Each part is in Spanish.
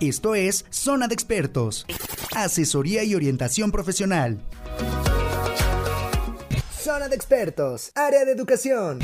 Esto es Zona de Expertos, asesoría y orientación profesional. Zona de Expertos, área de educación.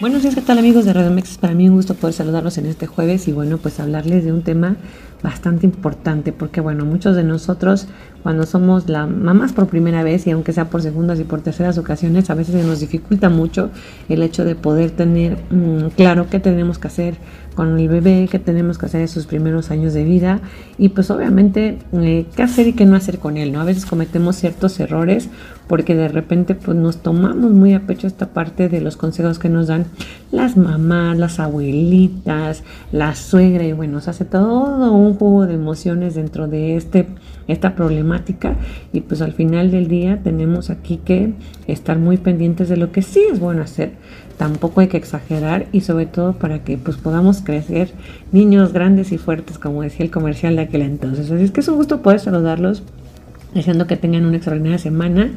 Buenos días, ¿qué tal amigos de Radio Mex? Para mí un gusto poder saludarlos en este jueves y bueno, pues hablarles de un tema bastante importante porque bueno, muchos de nosotros cuando somos la mamás por primera vez y aunque sea por segundas y por terceras ocasiones, a veces se nos dificulta mucho el hecho de poder tener mm, claro qué tenemos que hacer con el bebé, qué tenemos que hacer en sus primeros años de vida y pues obviamente eh, qué hacer y qué no hacer con él, ¿no? A veces cometemos ciertos errores porque de repente pues nos tomamos muy a pecho esta parte de los consejos que nos dan las mamás, las abuelitas, la suegra y bueno, se hace todo un juego de emociones dentro de este, esta problemática y pues al final del día tenemos aquí que estar muy pendientes de lo que sí es bueno hacer tampoco hay que exagerar y sobre todo para que pues podamos crecer niños grandes y fuertes como decía el comercial de aquel entonces. Así es que es un gusto poder saludarlos deseando que tengan una extraordinaria semana.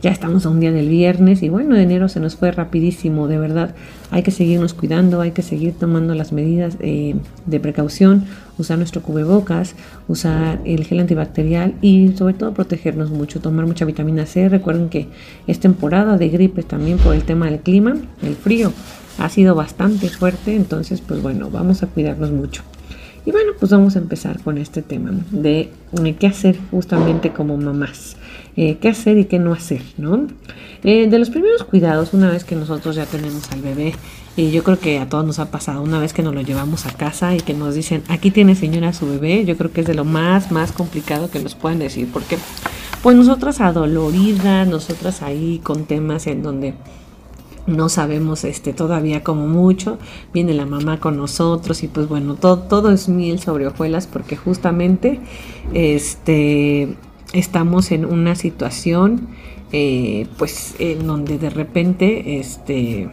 Ya estamos a un día del viernes y bueno, de enero se nos fue rapidísimo, de verdad. Hay que seguirnos cuidando, hay que seguir tomando las medidas eh, de precaución, usar nuestro cubrebocas, usar el gel antibacterial y sobre todo protegernos mucho, tomar mucha vitamina C. Recuerden que es temporada de gripe también por el tema del clima, el frío ha sido bastante fuerte, entonces pues bueno, vamos a cuidarnos mucho. Y bueno, pues vamos a empezar con este tema de eh, qué hacer justamente como mamás. Eh, qué hacer y qué no hacer, ¿no? Eh, de los primeros cuidados, una vez que nosotros ya tenemos al bebé, y yo creo que a todos nos ha pasado, una vez que nos lo llevamos a casa y que nos dicen, aquí tiene señora su bebé, yo creo que es de lo más, más complicado que nos pueden decir, porque pues nosotras adoloridas, nosotras ahí con temas en donde no sabemos este todavía como mucho, viene la mamá con nosotros y pues bueno, todo, todo es miel sobre hojuelas porque justamente este, estamos en una situación eh, pues en donde de repente este,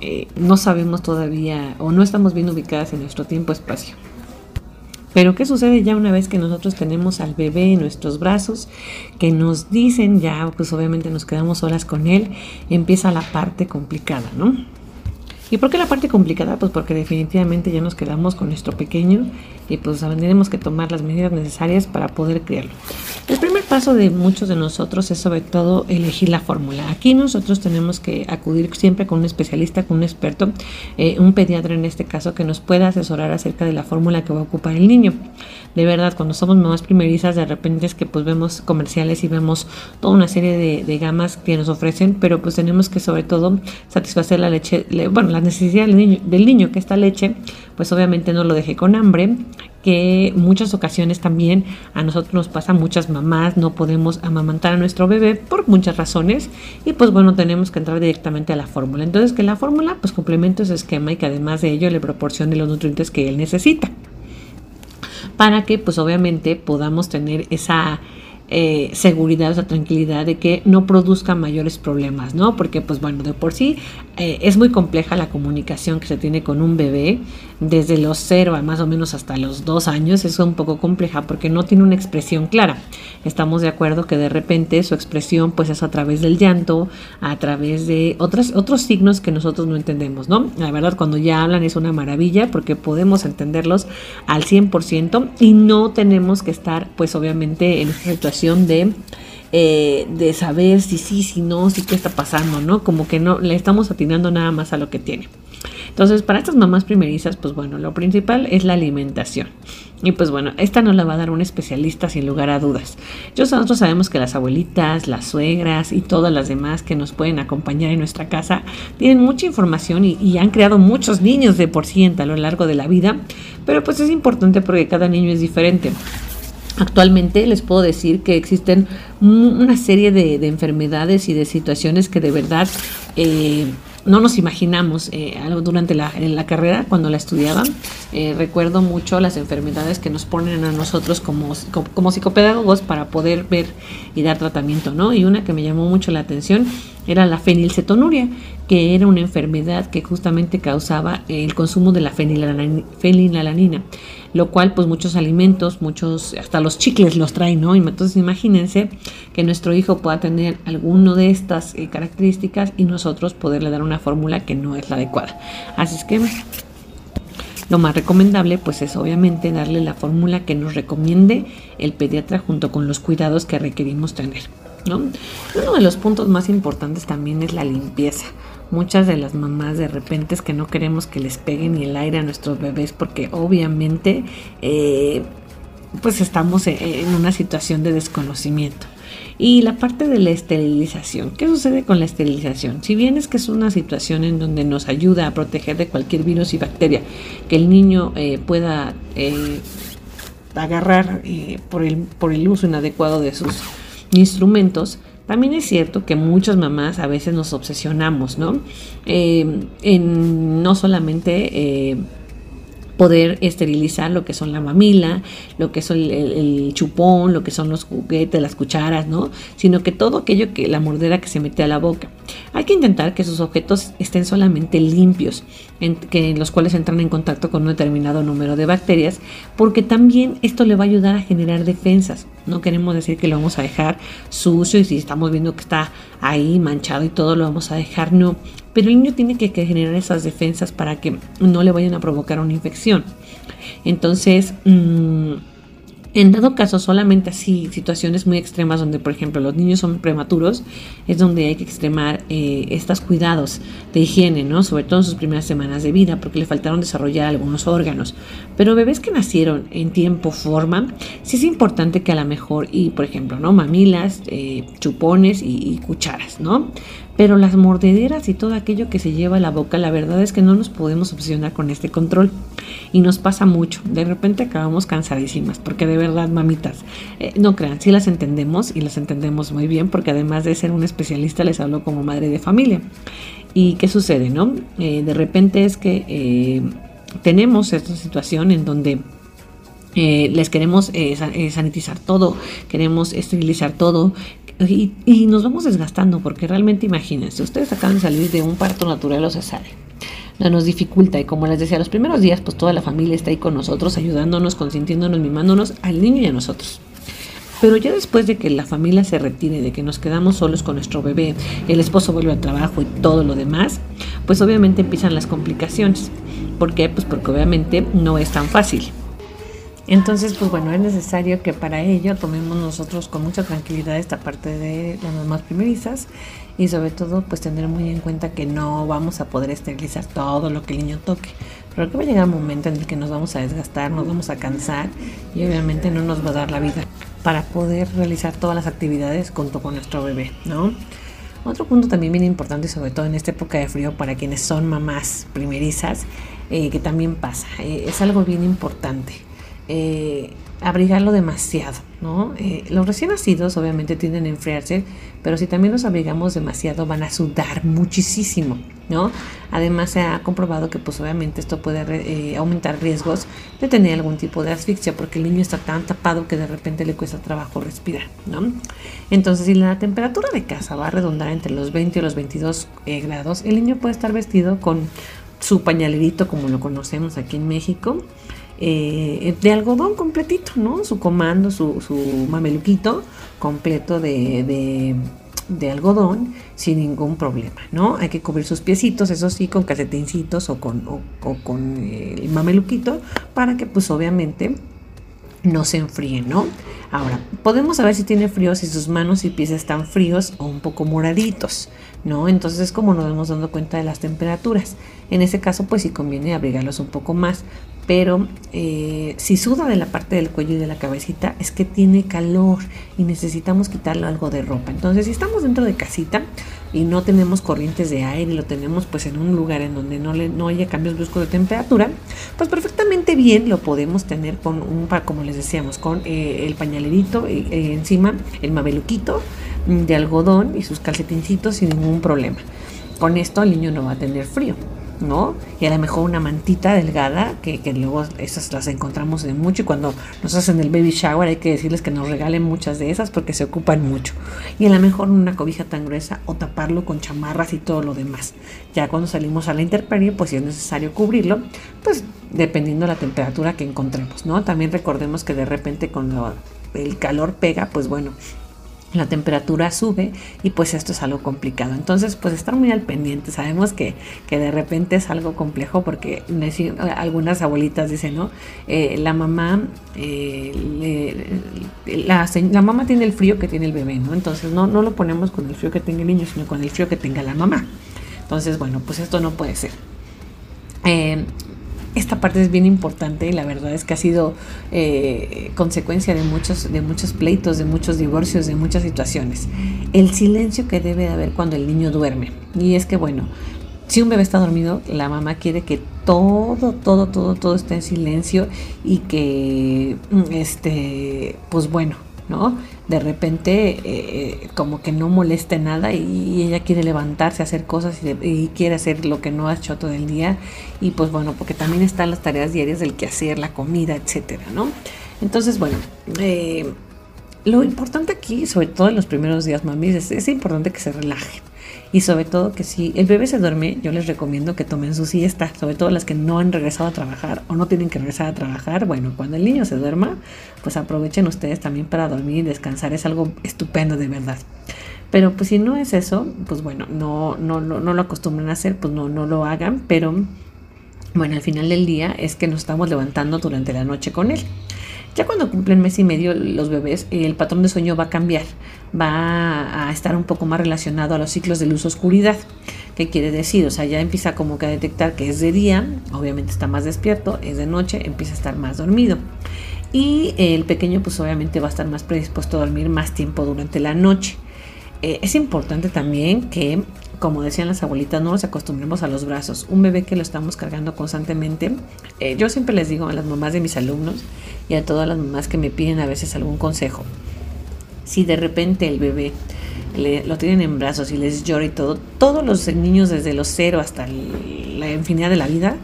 eh, no sabemos todavía o no estamos bien ubicadas en nuestro tiempo-espacio. Pero ¿qué sucede ya una vez que nosotros tenemos al bebé en nuestros brazos? Que nos dicen ya, pues obviamente nos quedamos horas con él, empieza la parte complicada, ¿no? ¿Y por qué la parte complicada? Pues porque definitivamente ya nos quedamos con nuestro pequeño y pues tendremos que tomar las medidas necesarias para poder criarlo. El primer paso de muchos de nosotros es sobre todo elegir la fórmula. Aquí nosotros tenemos que acudir siempre con un especialista, con un experto, eh, un pediatra en este caso, que nos pueda asesorar acerca de la fórmula que va a ocupar el niño. De verdad, cuando somos mamás primerizas, de repente es que pues vemos comerciales y vemos toda una serie de, gamas que nos ofrecen, pero pues tenemos que sobre todo satisfacer la leche, bueno, la necesidad del niño, que esta leche, pues obviamente no lo deje con hambre que muchas ocasiones también a nosotros nos pasa, muchas mamás no podemos amamantar a nuestro bebé por muchas razones y pues bueno, tenemos que entrar directamente a la fórmula. Entonces que la fórmula pues complementa ese esquema y que además de ello le proporcione los nutrientes que él necesita para que pues obviamente podamos tener esa eh, seguridad, esa tranquilidad de que no produzca mayores problemas, ¿no? Porque pues bueno, de por sí eh, es muy compleja la comunicación que se tiene con un bebé desde los cero a más o menos hasta los dos años, es un poco compleja porque no tiene una expresión clara. Estamos de acuerdo que de repente su expresión pues es a través del llanto, a través de otros, otros signos que nosotros no entendemos, ¿no? La verdad cuando ya hablan es una maravilla porque podemos entenderlos al 100% y no tenemos que estar pues obviamente en esta situación de, eh, de saber si sí, si no, si qué está pasando, ¿no? Como que no le estamos atinando nada más a lo que tiene. Entonces, para estas mamás primerizas, pues bueno, lo principal es la alimentación. Y pues bueno, esta nos la va a dar un especialista sin lugar a dudas. Nosotros sabemos que las abuelitas, las suegras y todas las demás que nos pueden acompañar en nuestra casa tienen mucha información y, han creado muchos niños de por sí a lo largo de la vida. Pero pues es importante porque cada niño es diferente. Actualmente les puedo decir que existen una serie de, enfermedades y de situaciones que de verdad eh, no nos imaginamos eh, durante la, la, carrera cuando la estudiaban. Eh, recuerdo mucho las enfermedades que nos ponen a nosotros como, como, psicopedagogos para poder ver y dar tratamiento, ¿no? Y una que me llamó mucho la atención era la fenilcetonuria, que era una enfermedad que justamente causaba el consumo de la fenilalanina lo cual pues muchos alimentos, muchos, hasta los chicles los traen, ¿no? Entonces imagínense que nuestro hijo pueda tener alguno de estas eh, características y nosotros poderle dar una fórmula que no es la adecuada. Así es que lo más recomendable pues es obviamente darle la fórmula que nos recomiende el pediatra junto con los cuidados que requerimos tener. Uno de los puntos más importantes también es la limpieza. Muchas de las mamás de repente es que no queremos que les pegue ni el aire a nuestros bebés porque obviamente eh, pues estamos en una situación de desconocimiento. Y la parte de la esterilización. ¿Qué sucede con la esterilización? Si bien es que es una situación en donde nos ayuda a proteger de cualquier virus y bacteria que el niño eh, pueda eh, agarrar por, el, por el uso inadecuado de sus instrumentos, también es cierto que muchas mamás a veces nos obsesionamos, ¿no? en no solamente poder esterilizar lo que son la mamila, lo que es el, chupón, lo que son los juguetes, las cucharas, ¿no? Sino que todo aquello que la mordera que se mete a la boca. Hay que intentar que esos objetos estén solamente limpios, en, que, en los cuales entran en contacto con un determinado número de bacterias, porque también esto le va a ayudar a generar defensas. No queremos decir que lo vamos a dejar sucio y si estamos viendo que está ahí manchado y todo lo vamos a dejar, no. Pero el niño tiene que, generar esas defensas para que no le vayan a provocar una infección. Entonces, mm, en dado caso, solamente así, situaciones muy extremas donde, por ejemplo, los niños son prematuros, es donde hay que extremar eh, estos cuidados de higiene, ¿no? Sobre todo en sus primeras semanas de vida, porque le faltaron desarrollar algunos órganos. Pero bebés que nacieron en tiempo, forma, sí es importante que a lo mejor, y por ejemplo, ¿no? Mamilas, eh, chupones y, y cucharas, ¿no? Pero las mordederas y todo aquello que se lleva a la boca, la verdad es que no nos podemos obsesionar con este control. Y nos pasa mucho. De repente acabamos cansadísimas, porque de verdad, mamitas, eh, no crean, sí las entendemos y las entendemos muy bien, porque además de ser un especialista, les hablo como madre de familia. ¿Y qué sucede, no? Eh, de repente es que eh, tenemos esta situación en donde les queremos sanitizar todo, queremos esterilizar todo, y, nos vamos desgastando porque realmente imagínense, ustedes acaban de salir de un parto natural o cesárea. No nos dificulta y como les decía, los primeros días pues toda la familia está ahí con nosotros, ayudándonos, consintiéndonos, mimándonos al niño y a nosotros. Pero ya después de que la familia se retire, de que nos quedamos solos con nuestro bebé, el esposo vuelve al trabajo y todo lo demás, pues obviamente empiezan las complicaciones. ¿Por qué? Pues porque obviamente no es tan fácil. Entonces, pues bueno, es necesario que para ello tomemos nosotros con mucha tranquilidad esta parte de las mamás primerizas y sobre todo pues tener muy en cuenta que no vamos a poder esterilizar todo lo que el niño toque, pero que va a llegar un momento en el que nos vamos a desgastar, nos vamos a cansar y obviamente no nos va a dar la vida para poder realizar todas las actividades junto con nuestro bebé, ¿no? Otro punto también bien importante, sobre todo en esta época de frío, para quienes son mamás primerizas, eh, que también pasa, eh, es algo bien importante eh, abrigarlo demasiado, ¿no? Eh, los recién nacidos obviamente tienden a enfriarse, pero si también los abrigamos demasiado van a sudar muchísimo, ¿no? Además se ha comprobado que pues obviamente esto puede eh, aumentar riesgos de tener algún tipo de asfixia porque el niño está tan tapado que de repente le cuesta trabajo respirar, ¿no? Entonces si la temperatura de casa va a redondar entre los 20 y los 22 grados, el niño puede estar vestido con su pañalerito como lo conocemos aquí en México, eh, de algodón completito, ¿no? Su comando, su, su mameluquito completo de, de, algodón sin ningún problema, ¿no? Hay que cubrir sus piecitos, eso sí, con calcetincitos o con, o, con eh, el mameluquito para que pues obviamente no se enfríen, ¿no? Ahora, podemos saber si tiene frío si sus manos y pies están fríos o un poco moraditos, ¿no? Entonces es como nos vamos dando cuenta de las temperaturas. En ese caso, pues sí conviene abrigarlos un poco más, pero eh, si suda de la parte del cuello y de la cabecita es que tiene calor y necesitamos quitarle algo de ropa. Entonces, si estamos dentro de casita y no tenemos corrientes de aire y lo tenemos pues en un lugar en donde no, le, no haya cambios bruscos de temperatura, pues perfectamente bien lo podemos tener con un, como les decíamos, con eh, el pañalerito eh, encima, el mabeluquito de algodón y sus calcetincitos sin ningún problema. Con esto el niño no va a tener frío. ¿no? Y a lo mejor una mantita delgada, que, luego esas las encontramos en mucho y cuando nos hacen el baby shower hay que decirles que nos regalen muchas de esas porque se ocupan mucho. Y a lo mejor una cobija tan gruesa o taparlo con chamarras y todo lo demás. Ya cuando salimos a la intemperie, pues si es necesario cubrirlo, pues dependiendo de la temperatura que encontremos, ¿no? También recordemos que de repente cuando el calor pega, pues bueno, la temperatura sube y pues esto es algo complicado. Entonces, pues estar muy al pendiente. Sabemos que, que de repente es algo complejo porque algunas abuelitas dicen, ¿no? Eh, la mamá, eh, la, mamá tiene el frío que tiene el bebé, ¿no? Entonces no, no lo ponemos con el frío que tenga el niño, sino con el frío que tenga la mamá. Entonces, bueno, pues esto no puede ser. Eh, esta parte es bien importante y la verdad es que ha sido eh, consecuencia de muchos, de muchos pleitos, de muchos divorcios, de muchas situaciones. El silencio que debe de haber cuando el niño duerme. Y es que, bueno, si un bebé está dormido, la mamá quiere que todo, todo, todo, todo esté en silencio y que, mm, este, pues bueno, ¿no? De repente eh, como que no moleste nada y, ella quiere levantarse, hacer cosas y, quiere hacer lo que no ha hecho todo el día y pues bueno, porque también están las tareas diarias del quehacer, la comida, etcétera, ¿no? Entonces, bueno, eh, lo importante aquí, sobre todo en los primeros días, mami, es, es importante que se relajen y sobre todo que si el bebé se duerme, yo les recomiendo que tomen su siesta, sobre todo las que no han regresado a trabajar o no tienen que regresar a trabajar. Bueno, cuando el niño se duerma, pues aprovechen ustedes también para dormir y descansar, es algo estupendo de verdad. Pero pues si no es eso, pues bueno, no, no, no, lo acostumbren a hacer, pues no, no lo hagan, pero bueno, al final del día es que nos estamos levantando durante la noche con él. Ya cuando cumplen mes y medio los bebés, el patrón de sueño va a cambiar, va a estar un poco más relacionado a los ciclos de luz-oscuridad. ¿Qué quiere decir? O sea, ya empieza como que a detectar que es de día, obviamente está más despierto, es de noche, empieza a estar más dormido. Y el pequeño pues obviamente va a estar más predispuesto a dormir más tiempo durante la noche. Eh, es importante también que como decían las abuelitas, no nos acostumbremos a los brazos. Un bebé que lo estamos cargando constantemente. Eh, yo siempre les digo a las mamás de mis alumnos y a todas las mamás que me piden a veces algún consejo. Si de repente el bebé lo tienen en brazos y les llora y todo, todos los niños desde los cero hasta la infinidad de la vida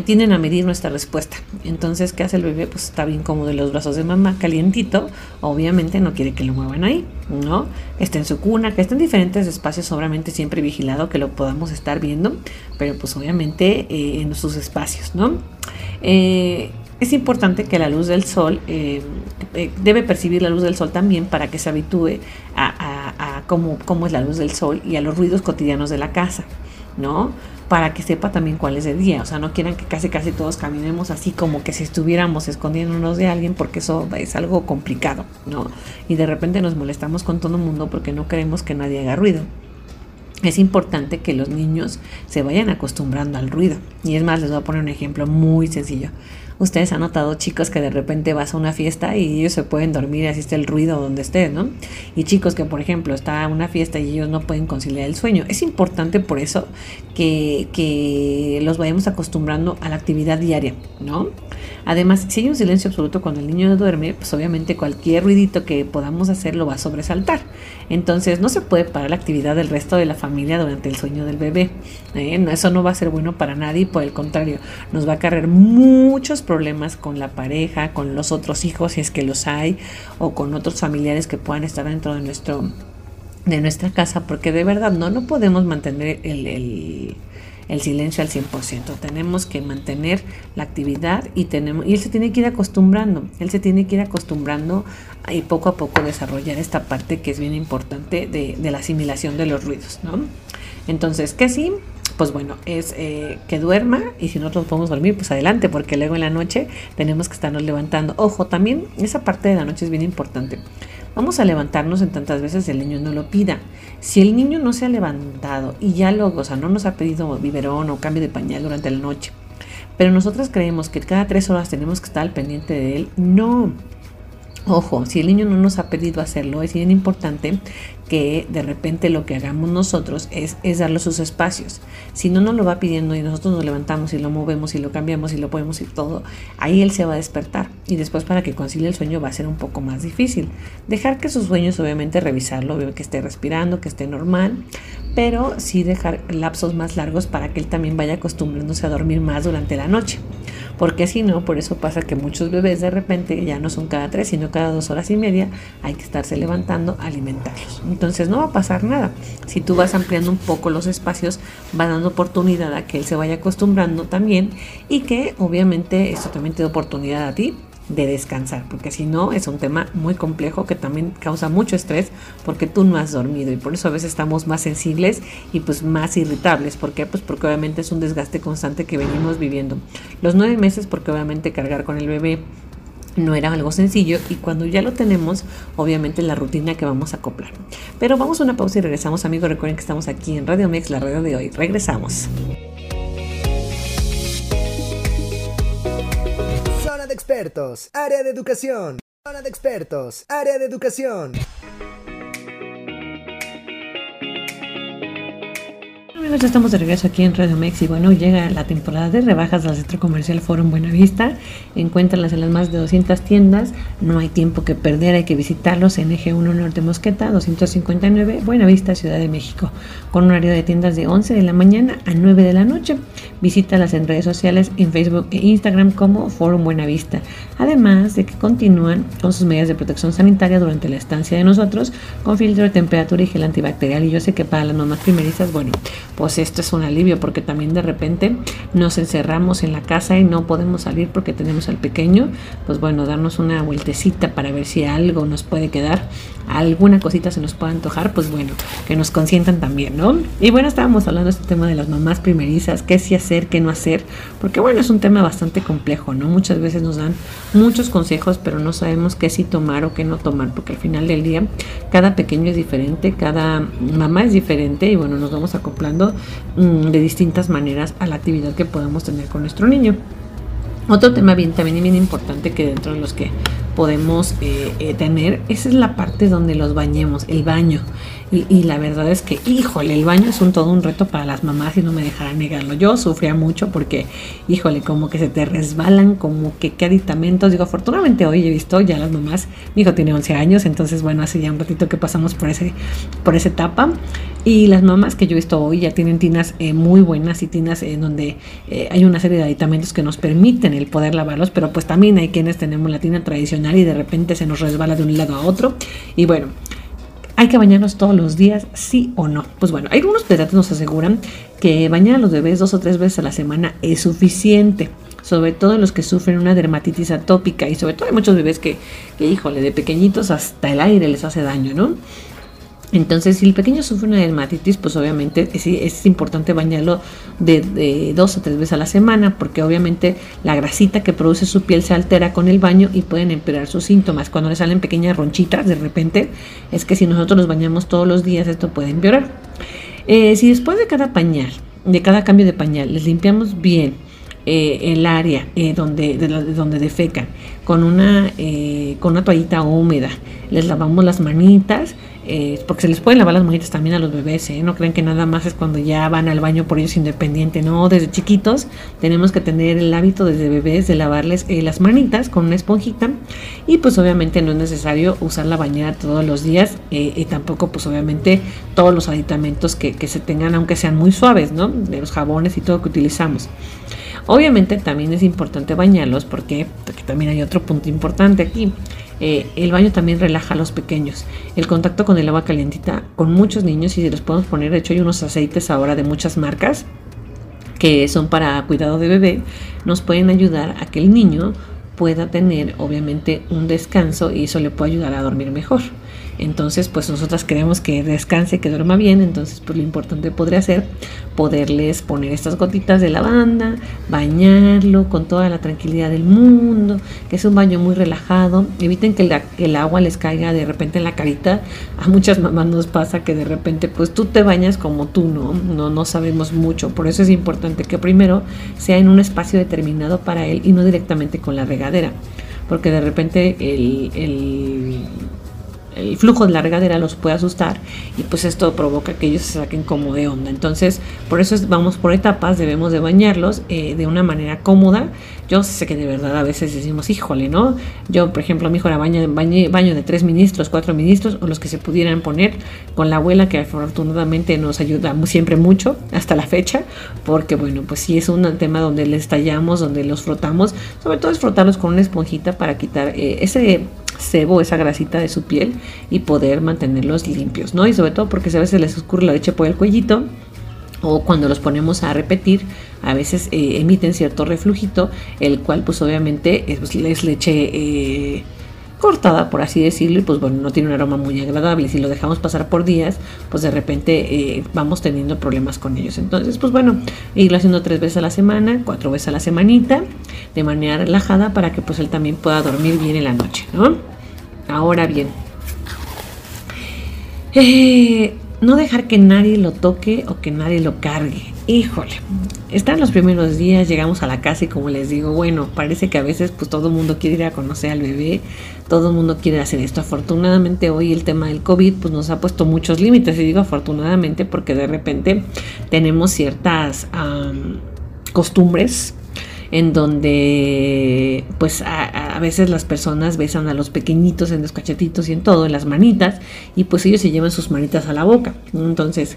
tienden a medir nuestra respuesta. Entonces, ¿qué hace el bebé? Pues está bien cómodo de los brazos de mamá, calientito. Obviamente no quiere que lo muevan ahí, ¿no? Esté en su cuna, que esté en diferentes espacios, obviamente siempre vigilado, que lo podamos estar viendo, pero pues obviamente eh, en sus espacios, ¿no? Eh, es importante que la luz del sol, eh, debe percibir la luz del sol también para que se habitúe a, cómo es la luz del sol y a los ruidos cotidianos de la casa, ¿no? Para que sepa también cuál es el día. O sea, no quieran que casi casi todos caminemos así como que si estuviéramos escondiéndonos de alguien porque eso es algo complicado, ¿no? Y de repente nos molestamos con todo el mundo porque no queremos que nadie haga ruido. Es importante que los niños se vayan acostumbrando al ruido. Y es más, les voy a poner un ejemplo muy sencillo. Ustedes han notado, chicos, que de repente vas a una fiesta y ellos se pueden dormir, así está el ruido donde estés, ¿no? Y chicos que, por ejemplo, está una fiesta y ellos no pueden conciliar el sueño. Es importante por eso que, que los vayamos acostumbrando a la actividad diaria, ¿no? Además, si hay un silencio absoluto cuando el niño duerme, pues obviamente cualquier ruidito que podamos hacer lo va a sobresaltar. Entonces, no se puede parar la actividad del resto de la familia durante el sueño del bebé. ¿eh? Eso no va a ser bueno para nadie, por el contrario, nos va a cargar muchos problemas con la pareja, con los otros hijos, si es que los hay, o con otros familiares que puedan estar dentro de nuestro de nuestra casa, porque de verdad no, no podemos mantener el, el, silencio al 100%. Tenemos que mantener la actividad y, tenemos, y él se tiene que ir acostumbrando. Él se tiene que ir acostumbrando y poco a poco desarrollar esta parte que es bien importante de, de la asimilación de los ruidos. ¿no? Entonces, que sí, pues bueno, es eh, que duerma y si nosotros podemos dormir, pues adelante, porque luego en la noche tenemos que estarnos levantando. Ojo, también esa parte de la noche es bien importante. Vamos a levantarnos en tantas veces el niño no lo pida. Si el niño no se ha levantado y ya lo, o sea, no nos ha pedido biberón o cambio de pañal durante la noche, pero nosotros creemos que cada tres horas tenemos que estar al pendiente de él, no. Ojo, si el niño no nos ha pedido hacerlo, es bien importante que de repente lo que hagamos nosotros es, es darle sus espacios. Si no nos lo va pidiendo y nosotros nos levantamos y lo movemos y lo cambiamos y lo podemos y todo, ahí él se va a despertar. Y después para que concilie el sueño va a ser un poco más difícil. Dejar que sus sueños, obviamente revisarlo, que esté respirando, que esté normal, pero sí dejar lapsos más largos para que él también vaya acostumbrándose a dormir más durante la noche porque si no, por eso pasa que muchos bebés de repente ya no son cada tres, sino cada dos horas y media, hay que estarse levantando a alimentarlos. Entonces no va a pasar nada. Si tú vas ampliando un poco los espacios, va dando oportunidad a que él se vaya acostumbrando también y que obviamente esto también te da oportunidad a ti de descansar, porque si no es un tema muy complejo que también causa mucho estrés porque tú no has dormido y por eso a veces estamos más sensibles y pues más irritables. ¿Por qué? Pues porque obviamente es un desgaste constante que venimos viviendo. Los nueve meses porque obviamente cargar con el bebé no era algo sencillo y cuando ya lo tenemos, obviamente la rutina que vamos a acoplar. Pero vamos a una pausa y regresamos, amigos. Recuerden que estamos aquí en Radio Mex, la radio de hoy. Regresamos. De expertos, área de educación. Zona de expertos, área de educación. Amigos, estamos de regreso aquí en Radio Mex y bueno, llega la temporada de rebajas del Centro Comercial Forum Buenavista. Encuéntralas en las más de 200 tiendas. No hay tiempo que perder, hay que visitarlos en Eje 1 Norte Mosqueta, 259, Buenavista, Ciudad de México, con un horario de tiendas de 11 de la mañana a 9 de la noche. Visítalas en redes sociales, en Facebook e Instagram como Forum Buenavista. Además de que continúan con sus medidas de protección sanitaria durante la estancia de nosotros, con filtro de temperatura y gel antibacterial. Y yo sé que para las mamás primerizas, bueno, pues esto es un alivio porque también de repente nos encerramos en la casa y no podemos salir porque tenemos al pequeño, pues bueno, darnos una vueltecita para ver si algo nos puede quedar, alguna cosita se nos puede antojar, pues bueno, que nos consientan también, ¿no? Y bueno, estábamos hablando de este tema de las mamás primerizas, qué sí hacer, qué no hacer, porque bueno, es un tema bastante complejo, ¿no? Muchas veces nos dan muchos consejos, pero no sabemos qué sí tomar o qué no tomar, porque al final del día cada pequeño es diferente, cada mamá es diferente y bueno, nos vamos acoplando Mm, de distintas maneras a la actividad que podemos tener con nuestro niño. Otro tema bien, también bien importante que dentro de los que podemos eh, eh, tener, esa es la parte donde los bañemos, el baño. Y, la verdad es que, híjole, el baño es un todo un reto para las mamás y no me dejarán negarlo. Yo sufría mucho porque, híjole, como que se te resbalan, como que qué aditamentos. Digo, afortunadamente hoy he visto ya las mamás, mi hijo tiene 11 años, entonces bueno, hace ya un ratito que pasamos por, ese, por esa etapa. Y las mamás que yo he visto hoy ya tienen tinas eh, muy buenas y tinas en donde eh, hay una serie de aditamentos que nos permiten el poder lavarlos, pero pues también hay quienes tenemos la tina tradicional y de repente se nos resbala de un lado a otro. Y bueno, ¿Hay que bañarnos todos los días, sí o no? Pues bueno, algunos pediatras nos aseguran que bañar a los bebés dos o tres veces a la semana es suficiente sobre todo los que sufren una dermatitis atópica y sobre todo hay muchos bebés que, que, híjole, de pequeñitos hasta el aire les hace daño, ¿no? Entonces, si el pequeño sufre una dermatitis, pues obviamente es, importante bañarlo de, dos o tres veces a la semana, porque obviamente la grasita que produce su piel se altera con el baño y pueden empeorar sus síntomas. Cuando le salen pequeñas ronchitas, de repente, es que si nosotros los bañamos todos los días, esto puede empeorar. Eh, si después de cada pañal, de cada cambio de pañal, les limpiamos bien, eh, el área eh, donde, de, donde defecan con una, con una toallita húmeda, les lavamos las manitas, eh, porque se les pueden lavar las manitas también a los bebés, ¿eh? no creen que nada más es cuando ya van al baño por ellos independiente, no, desde chiquitos tenemos que tener el hábito desde bebés de lavarles eh, las manitas con una esponjita y pues obviamente no es necesario usar la bañera todos los días y tampoco pues obviamente todos los aditamentos que, que se tengan aunque sean muy suaves, ¿no? De los jabones y todo que utilizamos. Obviamente también es importante bañarlos porque, también hay otro punto importante aquí. Eh, el baño también relaja a los pequeños. El contacto con el agua calientita con muchos niños y se los podemos poner, de hecho hay unos aceites ahora de muchas marcas que son para cuidado de bebé, nos pueden ayudar a que el niño pueda tener obviamente un descanso y eso le puede ayudar a dormir mejor. Entonces, pues nosotras queremos que descanse, que duerma bien. Entonces, pues lo importante podría ser poderles poner estas gotitas de lavanda, bañarlo con toda la tranquilidad del mundo, que es un baño muy relajado. Eviten que el, agua les caiga de repente en la carita. A muchas mamás nos pasa que de repente, pues tú te bañas como tú, ¿no? No, no sabemos mucho. Por eso es importante que primero sea en un espacio determinado para él y no directamente con la regadera. Porque de repente el el flujo de la regadera los puede asustar y pues esto provoca que ellos se saquen como de onda. Entonces, por eso vamos por etapas, debemos de bañarlos eh, de una manera cómoda. Yo sé que de verdad a veces decimos, híjole, ¿no? Yo, por ejemplo, mi hijo era baño, baño, de tres ministros, cuatro ministros o los que se pudieran poner con la abuela que afortunadamente nos ayuda siempre mucho hasta la fecha, porque bueno, pues sí es un tema donde les tallamos, donde los frotamos, sobre todo es frotarlos con una esponjita para quitar eh, ese sebo, esa grasita de su piel y poder mantenerlos limpios, ¿no? Y sobre todo porque a veces les oscurre la leche por el cuellito o cuando los ponemos a repetir, a veces eh, emiten cierto reflujito, el cual pues obviamente es, es leche eh, cortada, por así decirlo, y pues bueno, no tiene un aroma muy agradable. Si lo dejamos pasar por días, pues de repente eh, vamos teniendo problemas con ellos. Entonces, pues bueno, irlo haciendo tres veces a la semana, cuatro veces a la semanita, de manera relajada para que pues él también pueda dormir bien en la noche, ¿no? Ahora bien, eh, no dejar que nadie lo toque o que nadie lo cargue. Híjole, están los primeros días, llegamos a la casa y como les digo, bueno, parece que a veces pues todo el mundo quiere ir a conocer al bebé, todo el mundo quiere hacer esto. Afortunadamente hoy el tema del COVID pues nos ha puesto muchos límites y digo afortunadamente porque de repente tenemos ciertas costumbres en donde pues a, veces las personas besan a los pequeñitos en los cachetitos y en todo, en las manitas, y pues ellos se llevan sus manitas a la boca. Entonces,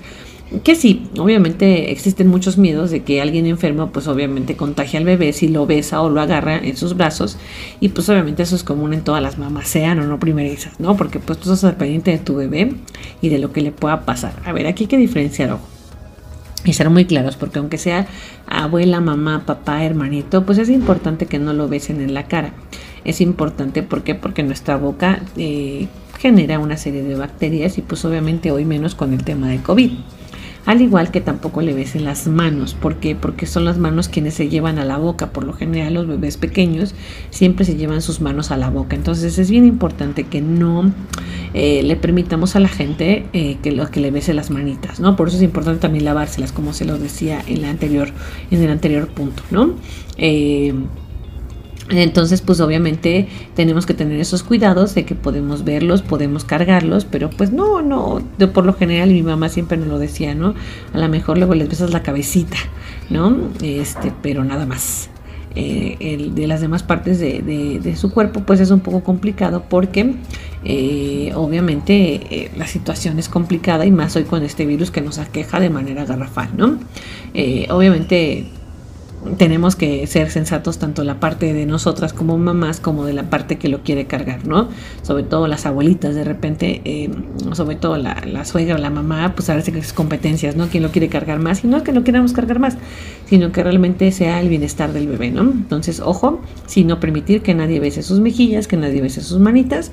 que sí, obviamente existen muchos miedos de que alguien enfermo pues obviamente contagie al bebé si lo besa o lo agarra en sus brazos y pues obviamente eso es común en todas las mamás, sean o no primerizas, ¿no? Porque pues tú estás pendiente de tu bebé y de lo que le pueda pasar. A ver, aquí hay que diferenciar, ojo y ser muy claros, porque aunque sea abuela, mamá, papá, hermanito, pues es importante que no lo besen en la cara. Es importante ¿por qué? porque nuestra boca eh, genera una serie de bacterias y pues obviamente hoy menos con el tema de COVID al igual que tampoco le besen las manos. ¿Por qué? Porque son las manos quienes se llevan a la boca. Por lo general los bebés pequeños siempre se llevan sus manos a la boca. Entonces es bien importante que no eh, le permitamos a la gente eh, que, lo, que le bese las manitas, ¿no? Por eso es importante también lavárselas, como se lo decía en, la anterior, en el anterior punto, ¿no? Eh, entonces, pues obviamente tenemos que tener esos cuidados de que podemos verlos, podemos cargarlos, pero pues no, no, por lo general, mi mamá siempre nos lo decía, ¿no? A lo mejor luego les besas la cabecita, ¿no? Este, pero nada más. Eh, el de las demás partes de, su cuerpo, pues es un poco complicado porque eh, obviamente eh, la situación es complicada y más hoy con este virus que nos aqueja de manera garrafal, ¿no? obviamente tenemos que ser sensatos tanto la parte de nosotras como mamás como de la parte que lo quiere cargar, ¿no? Sobre todo las abuelitas, de repente, eh, sobre todo la, suegra o la mamá, pues a veces que es competencias, ¿no? Quién lo quiere cargar más y no es que lo queramos cargar más, sino que realmente sea el bienestar del bebé, ¿no? Entonces, ojo, si no permitir que nadie bese sus mejillas, que nadie bese sus manitas,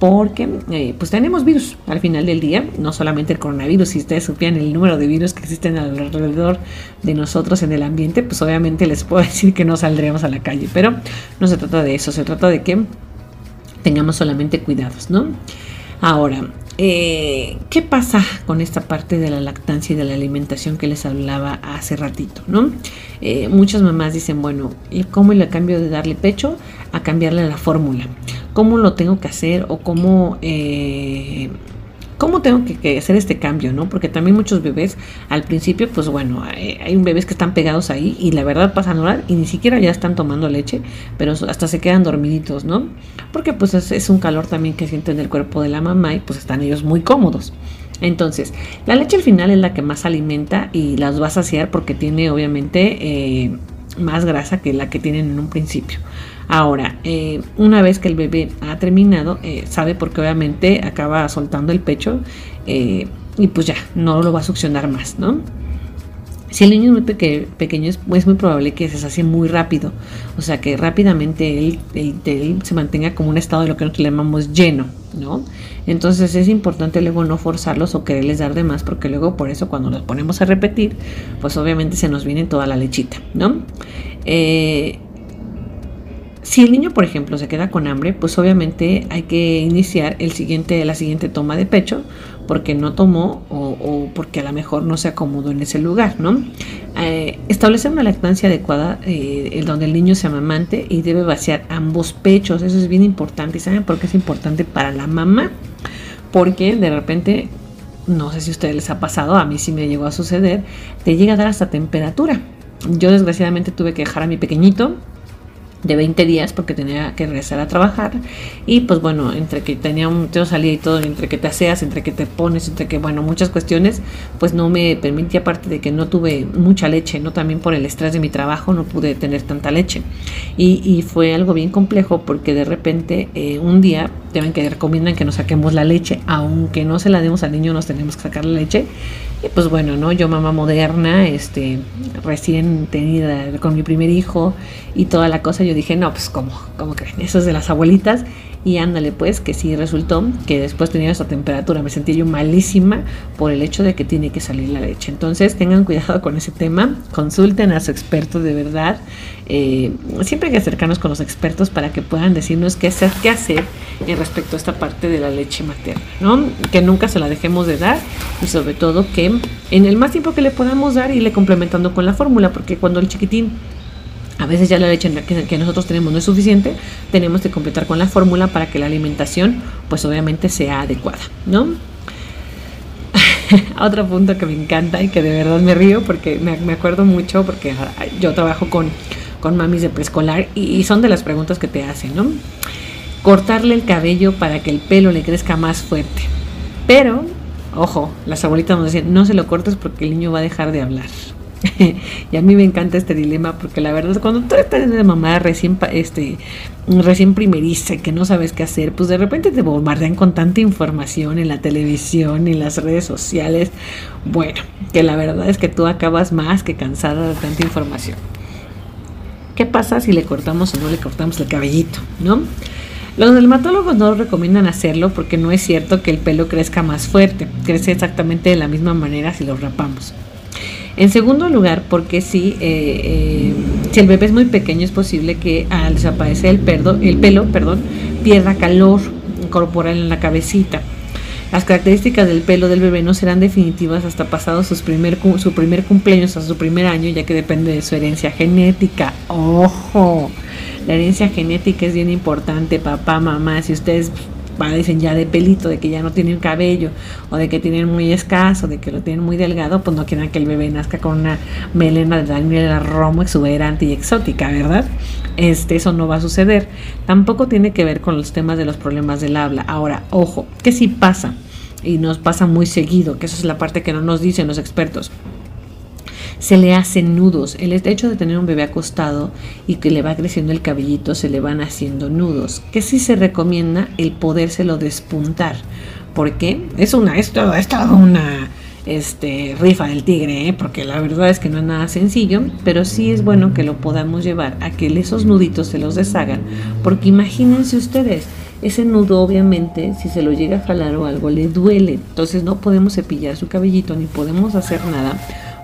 porque eh, pues tenemos virus al final del día, no solamente el coronavirus, si ustedes supieran el número de virus que existen alrededor de nosotros en el ambiente, pues obviamente les puedo decir que no saldremos a la calle, pero no se trata de eso, se trata de que tengamos solamente cuidados, ¿no? Ahora, eh, ¿qué pasa con esta parte de la lactancia y de la alimentación que les hablaba hace ratito? ¿no? Eh, muchas mamás dicen, bueno, ¿y cómo le cambio de darle pecho a cambiarle la fórmula? ¿Cómo lo tengo que hacer o cómo... Eh, ¿Cómo tengo que, hacer este cambio? ¿no? Porque también muchos bebés al principio, pues bueno, hay, un bebés que están pegados ahí y la verdad pasan a orar y ni siquiera ya están tomando leche, pero hasta se quedan dormiditos, ¿no? Porque pues es, un calor también que sienten el cuerpo de la mamá y pues están ellos muy cómodos. Entonces, la leche al final es la que más alimenta y las va a saciar porque tiene obviamente eh, más grasa que la que tienen en un principio. Ahora, eh, una vez que el bebé ha terminado, eh, sabe porque obviamente acaba soltando el pecho eh, y pues ya, no lo va a succionar más, ¿no? Si el niño es muy pequeño, es, muy probable que se sacie muy rápido. O sea, que rápidamente él, se mantenga como un estado de lo que nosotros llamamos lleno, ¿no? Entonces es importante luego no forzarlos o quererles dar de más, porque luego por eso cuando los ponemos a repetir, pues obviamente se nos viene toda la lechita, ¿no? Eh, si el niño, por ejemplo, se queda con hambre, pues obviamente hay que iniciar la siguiente toma de pecho porque no tomó o, porque a lo mejor no se acomodó en ese lugar, ¿no? Eh, establecer una lactancia adecuada eh, donde el niño se amamante y debe vaciar ambos pechos, eso es bien importante. ¿Y saben por qué es importante para la mamá? Porque de repente, no sé si a ustedes les ha pasado, a mí sí me llegó a suceder, te llega a dar hasta temperatura. Yo desgraciadamente tuve que dejar a mi pequeñito de 20 días porque tenía que regresar a trabajar. Y pues bueno, entre que tenía un yo salía y todo, entre que te aseas, entre que te pones, entre que bueno, muchas cuestiones, pues no me permitía aparte de que no tuve mucha leche, no también por el estrés de mi trabajo no pude tener tanta leche. Y, y fue algo bien complejo porque de repente eh, un día ven que recomiendan que nos saquemos la leche, aunque no se la demos al niño, nos tenemos que sacar la leche. Y pues bueno, ¿no? Yo mamá moderna, este, recién tenida con mi primer hijo y toda la cosa, yo dije, no, pues ¿cómo? ¿Cómo creen? Eso es de las abuelitas. Y ándale, pues, que sí resultó que después tenía esa temperatura. Me sentí yo malísima por el hecho de que tiene que salir la leche. Entonces, tengan cuidado con ese tema. Consulten a su experto de verdad. Eh, siempre hay que acercarnos con los expertos para que puedan decirnos qué hacer, qué hacer respecto a esta parte de la leche materna, ¿no? Que nunca se la dejemos de dar y sobre todo que en el más tiempo que le podamos dar y le complementando con la fórmula, porque cuando el chiquitín a veces ya la leche que, nosotros tenemos no es suficiente, tenemos que completar con la fórmula para que la alimentación pues obviamente sea adecuada, ¿no? Otro punto que me encanta y que de verdad me río porque me, acuerdo mucho porque yo trabajo con, con mamis de preescolar y, son de las preguntas que te hacen, ¿no? Cortarle el cabello para que el pelo le crezca más fuerte. Pero, ojo, las abuelitas nos decían, no se lo cortes porque el niño va a dejar de hablar. y a mí me encanta este dilema porque la verdad cuando tú eres de mamá recién este recién primeriza que no sabes qué hacer, pues de repente te bombardean con tanta información en la televisión, en las redes sociales. Bueno, que la verdad es que tú acabas más que cansada de tanta información. ¿Qué pasa si le cortamos o no le cortamos el cabellito, no? Los dermatólogos no recomiendan hacerlo porque no es cierto que el pelo crezca más fuerte, crece exactamente de la misma manera si lo rapamos. En segundo lugar, porque si, eh, eh, si el bebé es muy pequeño es posible que al desaparecer el, el pelo perdón, pierda calor corporal en la cabecita. Las características del pelo del bebé no serán definitivas hasta pasado sus primer, su primer cumpleaños, hasta su primer año, ya que depende de su herencia genética. ¡Ojo! La herencia genética es bien importante, papá, mamá. Si ustedes padecen ya de pelito, de que ya no tienen cabello, o de que tienen muy escaso, de que lo tienen muy delgado, pues no quieran que el bebé nazca con una melena de Daniela Romo exuberante y exótica, ¿verdad? Este, eso no va a suceder. Tampoco tiene que ver con los temas de los problemas del habla. Ahora, ojo, que sí pasa, y nos pasa muy seguido, que esa es la parte que no nos dicen los expertos se le hacen nudos. El hecho de tener un bebé acostado y que le va creciendo el cabellito, se le van haciendo nudos. Que sí se recomienda el podérselo despuntar. porque Es una, es toda una este, rifa del tigre, ¿eh? porque la verdad es que no es nada sencillo, pero sí es bueno que lo podamos llevar a que esos nuditos se los deshagan, porque imagínense ustedes, ese nudo obviamente si se lo llega a jalar o algo le duele, entonces no podemos cepillar su cabellito ni podemos hacer nada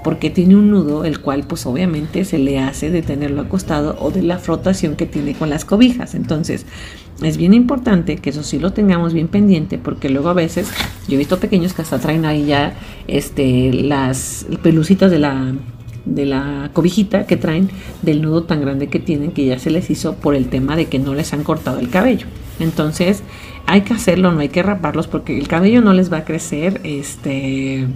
porque tiene un nudo, el cual pues obviamente se le hace de tenerlo acostado o de la frotación que tiene con las cobijas. Entonces, es bien importante que eso sí lo tengamos bien pendiente, porque luego a veces yo he visto pequeños que hasta traen ahí ya este, las pelucitas de la de la cobijita que traen del nudo tan grande que tienen que ya se les hizo por el tema de que no les han cortado el cabello. Entonces, hay que hacerlo, no hay que raparlos porque el cabello no les va a crecer este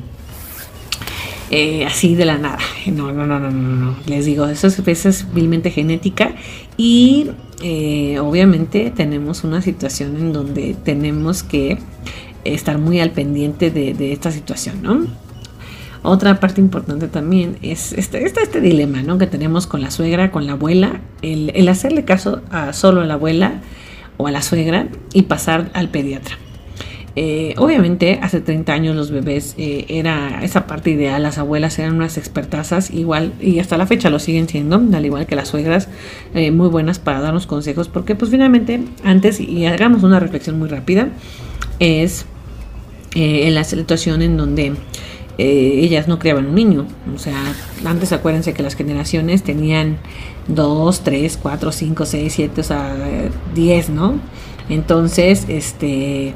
eh, así de la nada. No, no, no, no, no, no. Les digo, eso es, es vilmente genética y eh, obviamente tenemos una situación en donde tenemos que estar muy al pendiente de, esta situación, ¿no? Otra parte importante también es este, este, este, dilema ¿no? que tenemos con la suegra, con la abuela, el, el hacerle caso a solo a la abuela o a la suegra y pasar al pediatra. Eh, obviamente hace 30 años los bebés eh, era esa parte ideal, las abuelas eran unas expertazas igual y hasta la fecha lo siguen siendo, al igual que las suegras, eh, muy buenas para darnos consejos porque pues finalmente antes, y hagamos una reflexión muy rápida, es en la situación en donde ellas no criaban un niño, o sea, antes acuérdense que las generaciones tenían 2, 3, 4, 5, 6, 7, o sea, 10, ¿no? Entonces, este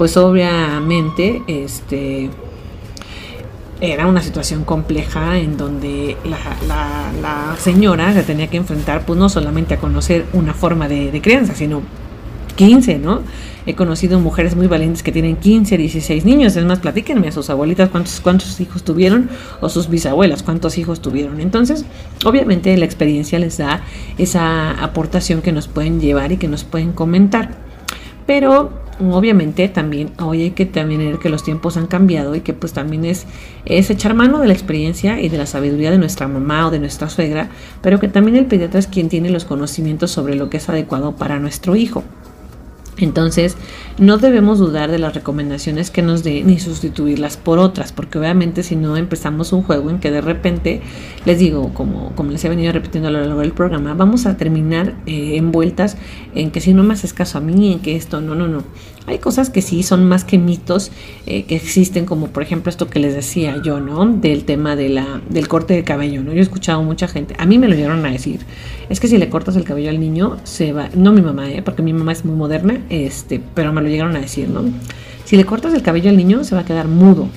pues obviamente este, era una situación compleja en donde la, señora se tenía que enfrentar pues no solamente a conocer una forma de, crianza, sino 15, ¿no? He conocido mujeres muy valientes que tienen 15, 16 niños. Es más, platíquenme a sus abuelitas cuántos, cuántos hijos tuvieron o sus bisabuelas cuántos hijos tuvieron. Entonces, obviamente la experiencia les da esa aportación que nos pueden llevar y que nos pueden comentar. Pero obviamente también hoy hay que también ver que los tiempos han cambiado y que pues también es, es echar mano de la experiencia y de la sabiduría de nuestra mamá o de nuestra suegra, pero que también el pediatra es quien tiene los conocimientos sobre lo que es adecuado para nuestro hijo. Entonces, no debemos dudar de las recomendaciones que nos dé ni sustituirlas por otras, porque obviamente si no empezamos un juego en que de repente, les digo, como, como les he venido repitiendo a lo largo del programa, vamos a terminar eh, envueltas en que si no me haces caso a mí, en que esto, no, no, no. Hay cosas que sí son más que mitos eh, que existen, como por ejemplo esto que les decía yo, ¿no? Del tema de la, del corte de cabello, ¿no? Yo he escuchado mucha gente, a mí me lo llegaron a decir, es que si le cortas el cabello al niño, se va, no mi mamá, ¿eh? Porque mi mamá es muy moderna, este, pero me lo llegaron a decir, ¿no? Si le cortas el cabello al niño, se va a quedar mudo.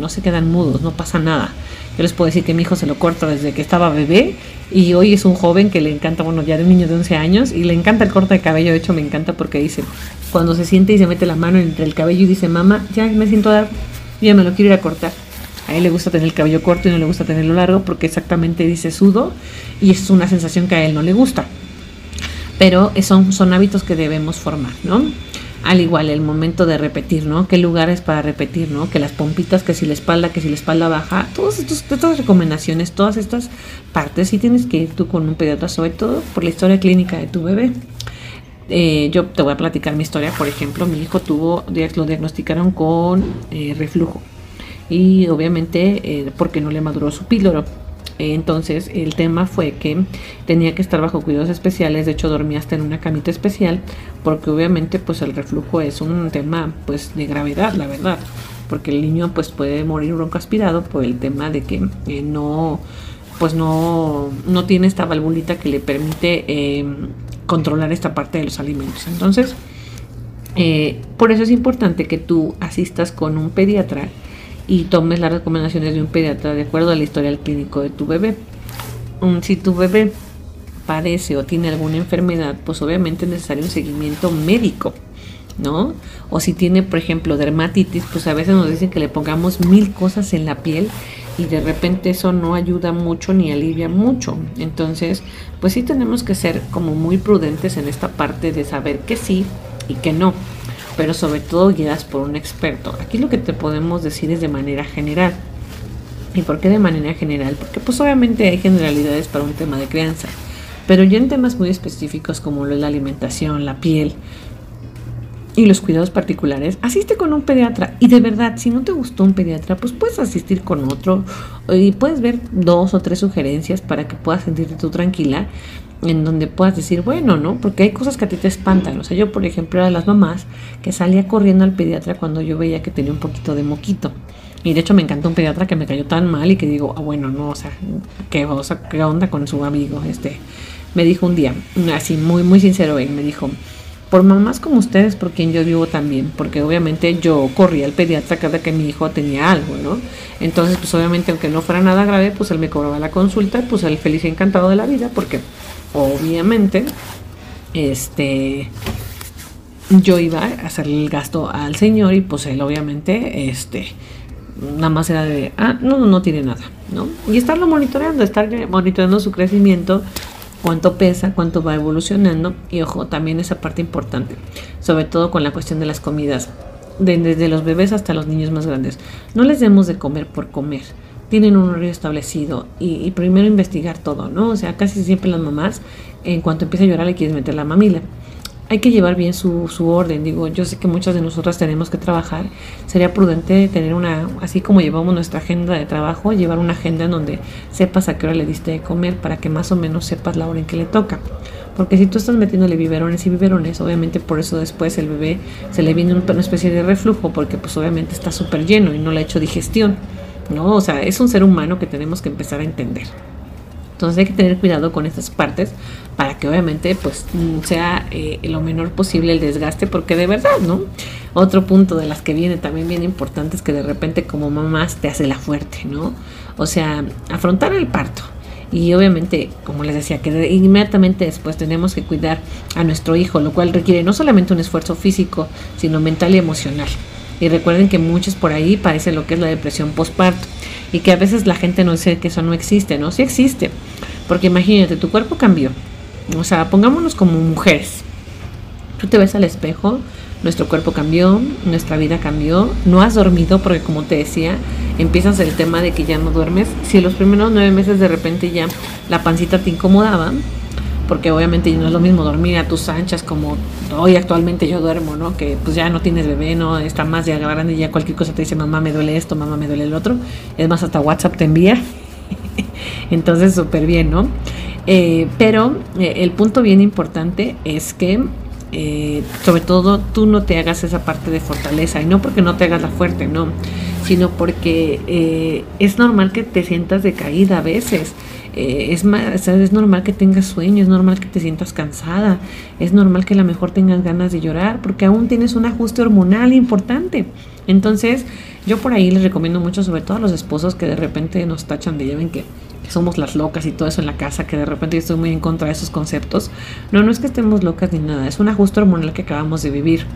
No se quedan mudos, no pasa nada. Yo les puedo decir que mi hijo se lo corta desde que estaba bebé y hoy es un joven que le encanta, bueno, ya de un niño de 11 años y le encanta el corte de cabello. De hecho, me encanta porque dice, cuando se siente y se mete la mano entre el cabello y dice, mamá, ya me siento dar, ya me lo quiero ir a cortar. A él le gusta tener el cabello corto y no le gusta tenerlo largo porque exactamente dice sudo y es una sensación que a él no le gusta. Pero son, son hábitos que debemos formar, ¿no? Al igual el momento de repetir, ¿no? ¿Qué lugares para repetir, ¿no? Que las pompitas, que si la espalda, que si la espalda baja, todas estas recomendaciones, todas estas partes, sí tienes que ir tú con un pediatra, sobre todo por la historia clínica de tu bebé. Eh, yo te voy a platicar mi historia, por ejemplo, mi hijo tuvo, lo diagnosticaron con eh, reflujo y obviamente eh, porque no le maduró su píloro entonces el tema fue que tenía que estar bajo cuidados especiales, de hecho dormía hasta en una camita especial, porque obviamente pues el reflujo es un tema pues de gravedad, la verdad, porque el niño pues puede morir broncoaspirado por el tema de que eh, no pues no, no tiene esta valvulita que le permite em, controlar esta parte de los alimentos. Entonces, eh, por eso es importante que tú asistas con un pediatra y tomes las recomendaciones de un pediatra de acuerdo al historial clínico de tu bebé. Mm, si tu bebé padece o tiene alguna enfermedad, pues obviamente es necesario un seguimiento médico, ¿no? O si tiene, por ejemplo, dermatitis, pues a veces nos dicen que le pongamos mil cosas en la piel y de repente eso no ayuda mucho ni alivia mucho. Entonces, pues sí tenemos que ser como muy prudentes en esta parte de saber que sí y que no pero sobre todo guiadas por un experto. Aquí lo que te podemos decir es de manera general. ¿Y por qué de manera general? Porque pues obviamente hay generalidades para un tema de crianza, pero ya en temas muy específicos como lo es la alimentación, la piel y los cuidados particulares, asiste con un pediatra y de verdad, si no te gustó un pediatra, pues puedes asistir con otro y puedes ver dos o tres sugerencias para que puedas sentirte tú tranquila en donde puedas decir, bueno, ¿no? Porque hay cosas que a ti te espantan. O sea, yo, por ejemplo, era de las mamás que salía corriendo al pediatra cuando yo veía que tenía un poquito de moquito. Y de hecho me encantó un pediatra que me cayó tan mal y que digo, ah, bueno, no, o sea, ¿qué, ¿qué onda con su amigo? Este, me dijo un día, así muy, muy sincero, él me dijo, por mamás como ustedes, por quien yo vivo también, porque obviamente yo corría al pediatra cada que mi hijo tenía algo, ¿no? Entonces, pues obviamente, aunque no fuera nada grave, pues él me cobraba la consulta, pues el feliz y encantado de la vida, porque obviamente, este, yo iba a hacerle el gasto al señor y pues él obviamente, este, nada más era de, ah, no, no tiene nada, ¿no? Y estarlo monitoreando, estar monitoreando su crecimiento, cuánto pesa, cuánto va evolucionando y ojo, también esa parte importante, sobre todo con la cuestión de las comidas, desde los bebés hasta los niños más grandes. No les demos de comer por comer tienen un horario establecido y, primero investigar todo, ¿no? O sea, casi siempre las mamás, en cuanto empieza a llorar, le quieres meter la mamila. Hay que llevar bien su, su orden, digo, yo sé que muchas de nosotras tenemos que trabajar, sería prudente tener una, así como llevamos nuestra agenda de trabajo, llevar una agenda en donde sepas a qué hora le diste de comer para que más o menos sepas la hora en que le toca. Porque si tú estás metiéndole biberones y biberones, obviamente por eso después el bebé se le viene una especie de reflujo porque pues obviamente está súper lleno y no le ha hecho digestión. ¿No? O sea, es un ser humano que tenemos que empezar a entender. Entonces hay que tener cuidado con estas partes para que obviamente pues mm, sea eh, lo menor posible el desgaste porque de verdad, ¿no? Otro punto de las que viene también bien importante es que de repente como mamás te hace la fuerte, ¿no? O sea, afrontar el parto. Y obviamente, como les decía, que inmediatamente después tenemos que cuidar a nuestro hijo, lo cual requiere no solamente un esfuerzo físico, sino mental y emocional. Y recuerden que muchos por ahí padecen lo que es la depresión postparto y que a veces la gente no dice que eso no existe, ¿no? Sí existe. Porque imagínate, tu cuerpo cambió. O sea, pongámonos como mujeres. Tú te ves al espejo, nuestro cuerpo cambió, nuestra vida cambió, no has dormido porque como te decía, empiezas el tema de que ya no duermes. Si los primeros nueve meses de repente ya la pancita te incomodaba, porque obviamente no es lo mismo dormir a tus anchas como hoy actualmente yo duermo, ¿no? Que pues ya no tienes bebé, ¿no? Está más ya grande ya cualquier cosa te dice, mamá me duele esto, mamá me duele el otro. Es más, hasta WhatsApp te envía. Entonces, súper bien, ¿no? Eh, pero eh, el punto bien importante es que eh, sobre todo tú no te hagas esa parte de fortaleza y no porque no te hagas la fuerte, no, sino porque es normal que te sientas decaída a veces. Es, es normal que tengas sueño, es normal que te sientas cansada, es normal que a lo mejor tengas ganas de llorar, porque aún tienes un ajuste hormonal importante. Entonces, yo por ahí les recomiendo mucho, sobre todo a los esposos que de repente nos tachan de lleven que somos las locas y todo eso en la casa, que de repente yo estoy muy en contra de esos conceptos. No, no es que estemos locas ni nada, es un ajuste hormonal que acabamos de vivir.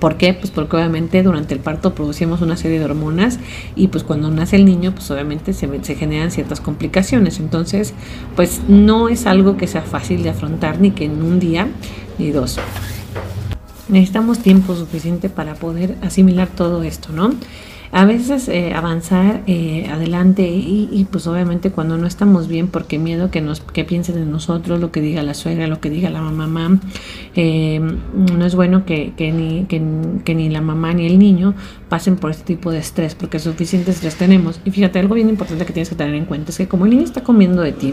¿Por qué? Pues porque obviamente durante el parto producimos una serie de hormonas y pues cuando nace el niño pues obviamente se, se, generan ciertas complicaciones. Entonces pues no es algo que sea fácil de afrontar ni que en un día ni dos. Necesitamos tiempo suficiente para poder asimilar todo esto, ¿no? A veces eh, avanzar eh, adelante y, pues obviamente cuando no estamos bien porque miedo que nos que piensen de nosotros lo que diga la suegra lo que diga la mamá eh, no es bueno que, que, ni, que, que, ni la mamá ni el niño pasen por este tipo de estrés porque suficiente estrés tenemos. Y fíjate algo bien importante que tienes que tener en cuenta es que como el niño está comiendo de ti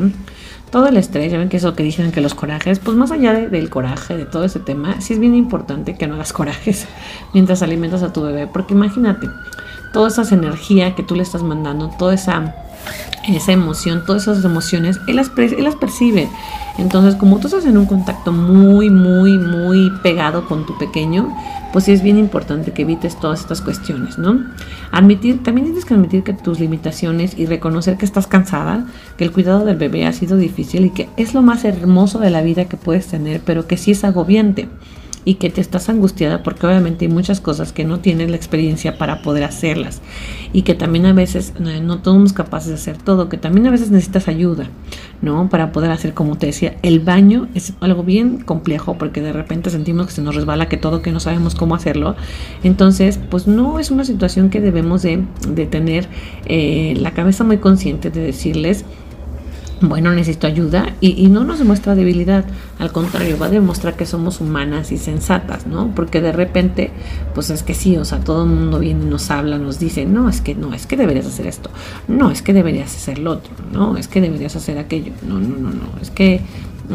todo el estrés, ya ven que eso que dicen que los corajes, pues más allá del coraje, de todo ese tema, sí es bien importante que no hagas corajes mientras alimentas a tu bebé, porque imagínate, toda esa energía que tú le estás mandando, toda esa, esa emoción, todas esas emociones, él las, él las percibe. Entonces, como tú estás en un contacto muy, muy, muy pegado con tu pequeño, pues sí es bien importante que evites todas estas cuestiones, ¿no? Admitir, también tienes que admitir que tus limitaciones y reconocer que estás cansada, que el cuidado del bebé ha sido difícil y que es lo más hermoso de la vida que puedes tener, pero que sí es agobiante y que te estás angustiada porque obviamente hay muchas cosas que no tienes la experiencia para poder hacerlas y que también a veces no, somos capaces de hacer todo, que también a veces necesitas ayuda, ¿no? Para poder hacer, como te decía, el baño es algo bien complejo porque de repente sentimos que se nos resbala, que todo, que no sabemos cómo hacerlo. Entonces, pues no es una situación que debemos de, tener eh, la cabeza muy consciente de decirles, bueno, necesito ayuda y, no nos demuestra debilidad, al contrario, va a demostrar que somos humanas y sensatas, ¿no? Porque de repente, pues es que sí, o sea, todo el mundo viene y nos habla, nos dice, no, es que no, es que deberías hacer esto, no, es que deberías hacer lo otro, no, es que deberías hacer aquello, no, no, no, no, es que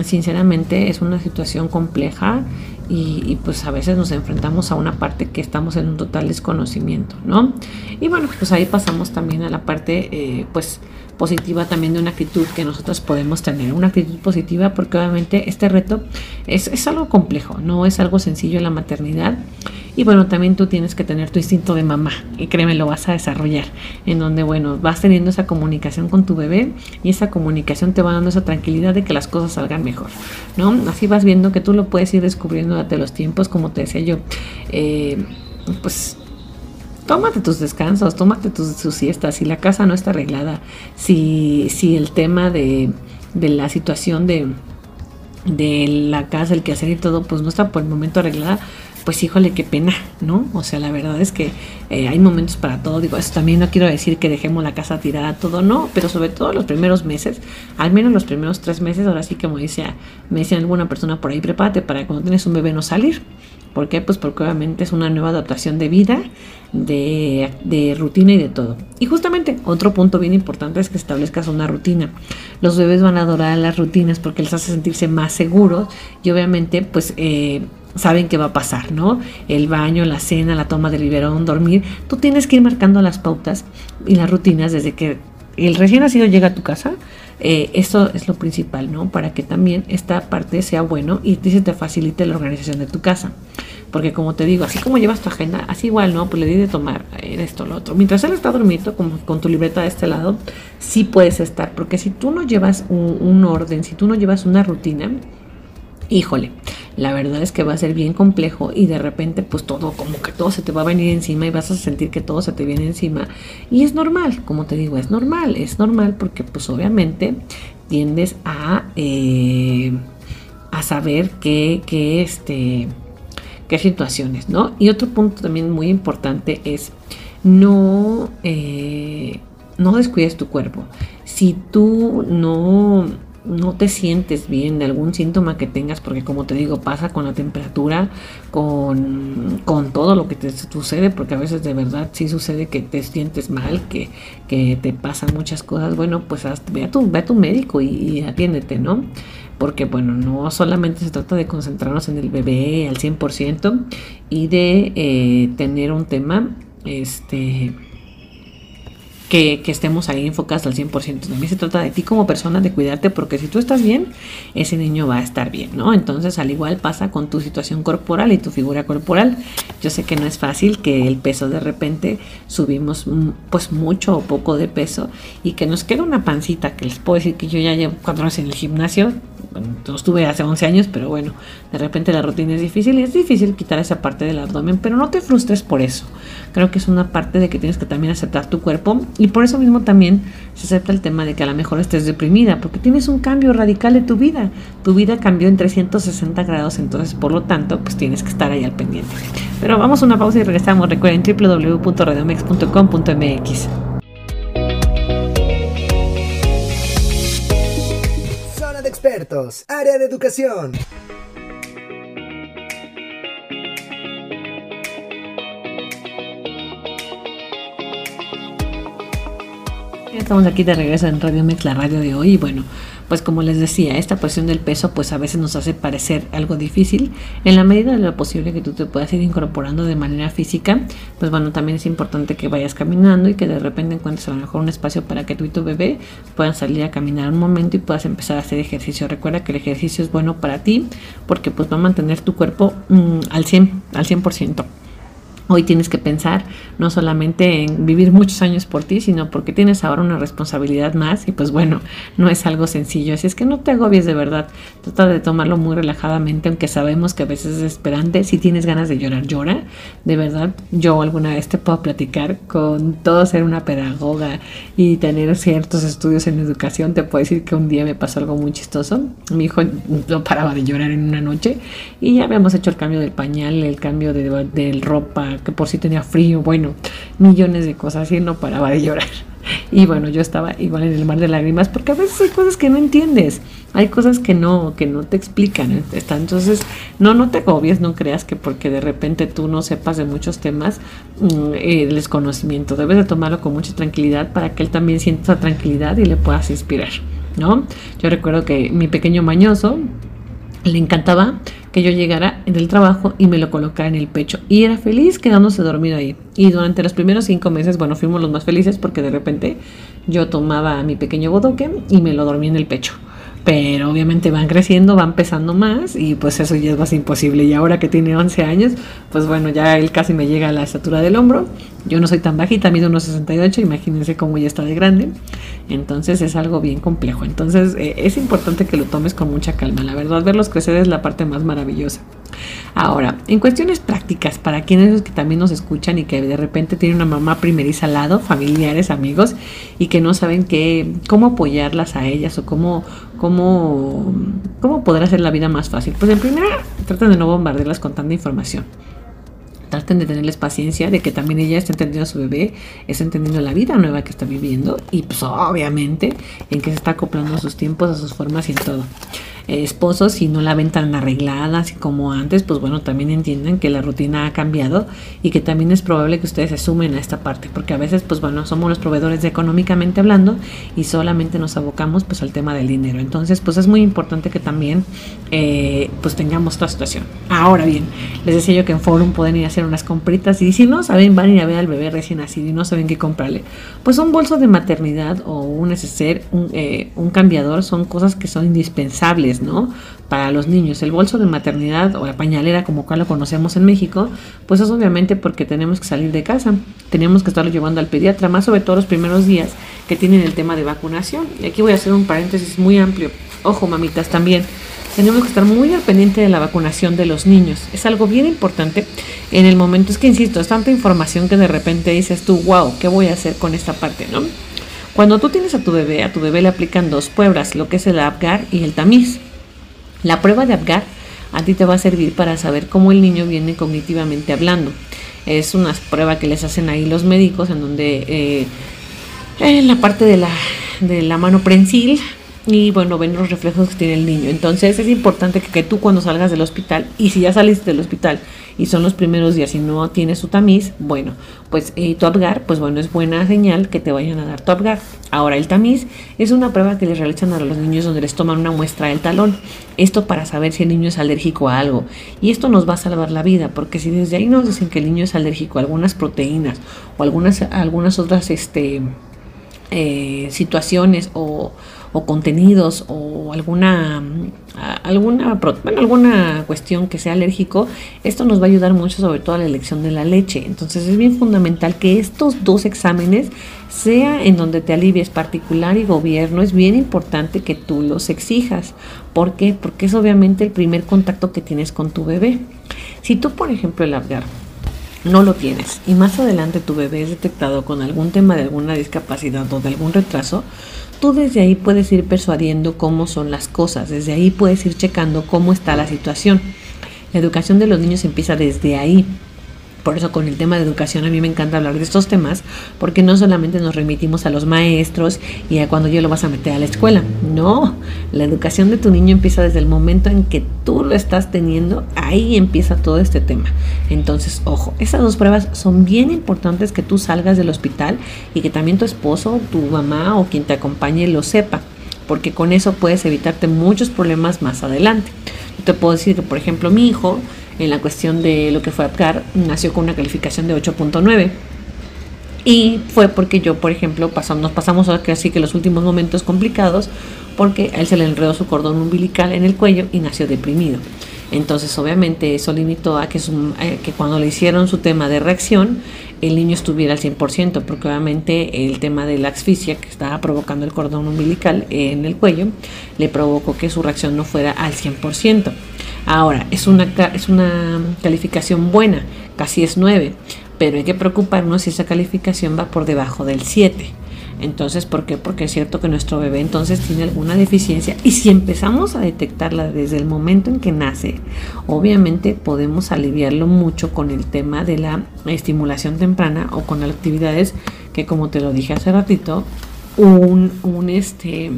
sinceramente es una situación compleja y, pues a veces nos enfrentamos a una parte que estamos en un total desconocimiento, ¿no? Y bueno, pues ahí pasamos también a la parte, eh, pues, positiva también de una actitud que nosotros podemos tener. Una actitud positiva porque obviamente este reto es, es algo complejo, no es algo sencillo en la maternidad. Y bueno, también tú tienes que tener tu instinto de mamá y créeme, lo vas a desarrollar. En donde, bueno, vas teniendo esa comunicación con tu bebé y esa comunicación te va dando esa tranquilidad de que las cosas salgan mejor, ¿no? Así vas viendo que tú lo puedes ir descubriendo durante los tiempos, como te decía yo. Eh, pues tómate tus descansos, tómate tus, siestas, si la casa no está arreglada, si, si el tema de, la situación de, de la casa, el quehacer y todo, pues no está por el momento arreglada, pues híjole, qué pena, ¿no? O sea, la verdad es que eh, hay momentos para todo. Digo, eso también no quiero decir que dejemos la casa tirada, todo, no, pero sobre todo los primeros meses, al menos los primeros tres meses, ahora sí, como decía, me decía alguna persona por ahí, prepárate para cuando tienes un bebé no salir. ¿Por qué? Pues porque obviamente es una nueva adaptación de vida, de, rutina y de todo. Y justamente otro punto bien importante es que establezcas una rutina. Los bebés van a adorar las rutinas porque les hace sentirse más seguros y obviamente pues eh, saben qué va a pasar, ¿no? El baño, la cena, la toma del biberón, dormir. Tú tienes que ir marcando las pautas y las rutinas desde que el recién nacido llega a tu casa eh, eso es lo principal, ¿no? Para que también esta parte sea bueno y se te facilite la organización de tu casa. Porque como te digo, así como llevas tu agenda, así igual, ¿no? Pues le di de tomar eh, esto, lo otro. Mientras él está dormido, como con tu libreta de este lado, sí puedes estar. Porque si tú no llevas un orden, si tú no llevas una rutina, híjole, la verdad es que va a ser bien complejo y de repente pues todo, como que todo se te va a venir encima y vas a sentir que todo se te viene encima. Y es normal, como te digo, es normal, es normal porque pues obviamente tiendes a, eh, a saber qué, qué, este, qué situaciones, ¿no? Y otro punto también muy importante es no, eh, no descuides tu cuerpo. Si tú no no te sientes bien de algún síntoma que tengas, porque como te digo, pasa con la temperatura, con, con todo lo que te sucede, porque a veces de verdad sí sucede que te sientes mal, que, que te pasan muchas cosas, bueno, pues ve, a tu, ve a tu médico y, atiéndete, ¿no? Porque bueno, no solamente se trata de concentrarnos en el bebé al 100% y de eh, tener un tema, este que, estemos ahí enfocados al 100%. También se trata de ti como persona, de cuidarte, porque si tú estás bien, ese niño va a estar bien, ¿no? Entonces, al igual pasa con tu situación corporal y tu figura corporal. Yo sé que no es fácil que el peso de repente subimos mm, pues mucho o poco de peso y que nos queda una pancita, que les puedo decir que yo ya llevo cuatro años en el gimnasio, bueno, estuve hace 11 años, pero bueno, de repente la rutina es difícil y es difícil quitar esa parte del abdomen, pero no te frustres por eso. Creo que es una parte de que tienes que también aceptar tu cuerpo y por eso mismo también se acepta el tema de que a lo mejor estés deprimida, porque tienes un cambio radical de tu vida. Tu vida cambió en 360 grados, entonces por lo tanto, pues tienes que estar ahí al pendiente. Pero vamos a una pausa y regresamos. Recuerden www.radiomex.com.mx. área de educación. Estamos aquí de regreso en Radio Mex, la radio de hoy. Y bueno, pues como les decía, esta cuestión del peso pues a veces nos hace parecer algo difícil. En la medida de lo posible que tú te puedas ir incorporando de manera física, pues bueno, también es importante que vayas caminando y que de repente encuentres a lo mejor un espacio para que tú y tu bebé puedan salir a caminar un momento y puedas empezar a hacer ejercicio. Recuerda que el ejercicio es bueno para ti porque pues va a mantener tu cuerpo mm, al 100, al 100%. Hoy tienes que pensar no solamente en vivir muchos años por ti, sino porque tienes ahora una responsabilidad más y pues bueno, no es algo sencillo. Así es que no te agobies de verdad. Trata de tomarlo muy relajadamente, aunque sabemos que a veces es esperante. Si tienes ganas de llorar, llora. De verdad, yo alguna vez te puedo platicar con todo ser una pedagoga y tener ciertos estudios en educación. Te puedo decir que un día me pasó algo muy chistoso. Mi hijo no paraba de llorar en una noche y ya habíamos hecho el cambio del pañal, el cambio de, de ropa que por si tenía frío, bueno, millones de cosas y no paraba de llorar. Y bueno, yo estaba igual en el mar de lágrimas porque a veces hay cosas que no entiendes, hay cosas que no, que no te explican. Entonces, no, no te agobies, no creas que porque de repente tú no sepas de muchos temas, mm, el desconocimiento, debes de tomarlo con mucha tranquilidad para que él también sienta esa tranquilidad y le puedas inspirar, ¿no? Yo recuerdo que mi pequeño mañoso le encantaba que yo llegara del trabajo y me lo colocara en el pecho. Y era feliz quedándose dormido ahí. Y durante los primeros cinco meses, bueno, fuimos los más felices porque de repente yo tomaba a mi pequeño bodoque y me lo dormía en el pecho pero obviamente van creciendo, van pesando más y pues eso ya es más imposible. Y ahora que tiene 11 años, pues bueno, ya él casi me llega a la estatura del hombro. Yo no soy tan bajita, mido unos 68, imagínense cómo ya está de grande. Entonces es algo bien complejo. Entonces eh, es importante que lo tomes con mucha calma. La verdad, verlos crecer es la parte más maravillosa. Ahora, en cuestiones prácticas, para quienes que también nos escuchan y que de repente tienen una mamá primeriza al lado, familiares, amigos, y que no saben qué, cómo apoyarlas a ellas o cómo, cómo, cómo poder hacer la vida más fácil. Pues en primera, traten de no bombardearlas con tanta información traten de tenerles paciencia, de que también ella esté entendiendo a su bebé, está entendiendo la vida nueva que está viviendo y pues obviamente en que se está acoplando a sus tiempos, a sus formas y en todo. Eh, esposos, si no la ven tan arreglada así como antes, pues bueno, también entiendan que la rutina ha cambiado y que también es probable que ustedes se sumen a esta parte, porque a veces, pues bueno, somos los proveedores económicamente hablando y solamente nos abocamos pues al tema del dinero. Entonces, pues es muy importante que también eh, pues tengamos esta situación. Ahora bien, les decía yo que en Forum pueden ir a hacer unas compritas y si no saben, van a ir a ver al bebé recién nacido y no saben qué comprarle, pues un bolso de maternidad o un neceser, un, eh, un cambiador son cosas que son indispensables ¿no? Para los niños. El bolso de maternidad o la pañalera, como cual lo conocemos en México, pues es obviamente porque tenemos que salir de casa, tenemos que estarlo llevando al pediatra, más sobre todo los primeros días que tienen el tema de vacunación. Y aquí voy a hacer un paréntesis muy amplio. Ojo, mamitas, también tenemos que estar muy al pendiente de la vacunación de los niños. Es algo bien importante en el momento, es que insisto, es tanta información que de repente dices tú, wow, ¿qué voy a hacer con esta parte, no? Cuando tú tienes a tu bebé, a tu bebé le aplican dos pruebas, lo que es el APGAR y el tamiz. La prueba de APGAR a ti te va a servir para saber cómo el niño viene cognitivamente hablando. Es una prueba que les hacen ahí los médicos en donde eh, en la parte de la, de la mano prensil y bueno, ven los reflejos que tiene el niño. Entonces es importante que, que tú cuando salgas del hospital, y si ya saliste del hospital y son los primeros días y no tienes su tamiz, bueno, pues eh, tu Apgar, pues bueno, es buena señal que te vayan a dar tu Apgar. Ahora, el tamiz es una prueba que les realizan a los niños donde les toman una muestra del talón. Esto para saber si el niño es alérgico a algo. Y esto nos va a salvar la vida, porque si desde ahí nos dicen que el niño es alérgico a algunas proteínas o algunas, algunas otras este, eh, situaciones o o contenidos o alguna alguna bueno, alguna cuestión que sea alérgico, esto nos va a ayudar mucho sobre todo a la elección de la leche. Entonces es bien fundamental que estos dos exámenes sea en donde te alivies particular y gobierno, es bien importante que tú los exijas. ¿Por qué? Porque es obviamente el primer contacto que tienes con tu bebé. Si tú, por ejemplo, el Apgar no lo tienes y más adelante tu bebé es detectado con algún tema de alguna discapacidad o de algún retraso, tú desde ahí puedes ir persuadiendo cómo son las cosas, desde ahí puedes ir checando cómo está la situación. La educación de los niños empieza desde ahí. Por eso con el tema de educación a mí me encanta hablar de estos temas, porque no solamente nos remitimos a los maestros y a cuando yo lo vas a meter a la escuela. No, la educación de tu niño empieza desde el momento en que tú lo estás teniendo, ahí empieza todo este tema. Entonces, ojo, esas dos pruebas son bien importantes que tú salgas del hospital y que también tu esposo, tu mamá o quien te acompañe lo sepa, porque con eso puedes evitarte muchos problemas más adelante. Te puedo decir que, por ejemplo, mi hijo, en la cuestión de lo que fue APCAR, nació con una calificación de 8.9. Y fue porque yo, por ejemplo, pasamos, nos pasamos así que los últimos momentos complicados, porque a él se le enredó su cordón umbilical en el cuello y nació deprimido. Entonces, obviamente, eso limitó a que, eh, que cuando le hicieron su tema de reacción, el niño estuviera al 100%, porque obviamente el tema de la asfixia que estaba provocando el cordón umbilical en el cuello, le provocó que su reacción no fuera al 100%. Ahora, es una, es una calificación buena, casi es 9, pero hay que preocuparnos si esa calificación va por debajo del 7. Entonces, ¿por qué? Porque es cierto que nuestro bebé entonces tiene alguna deficiencia y si empezamos a detectarla desde el momento en que nace, obviamente podemos aliviarlo mucho con el tema de la estimulación temprana o con actividades que como te lo dije hace ratito, un, este,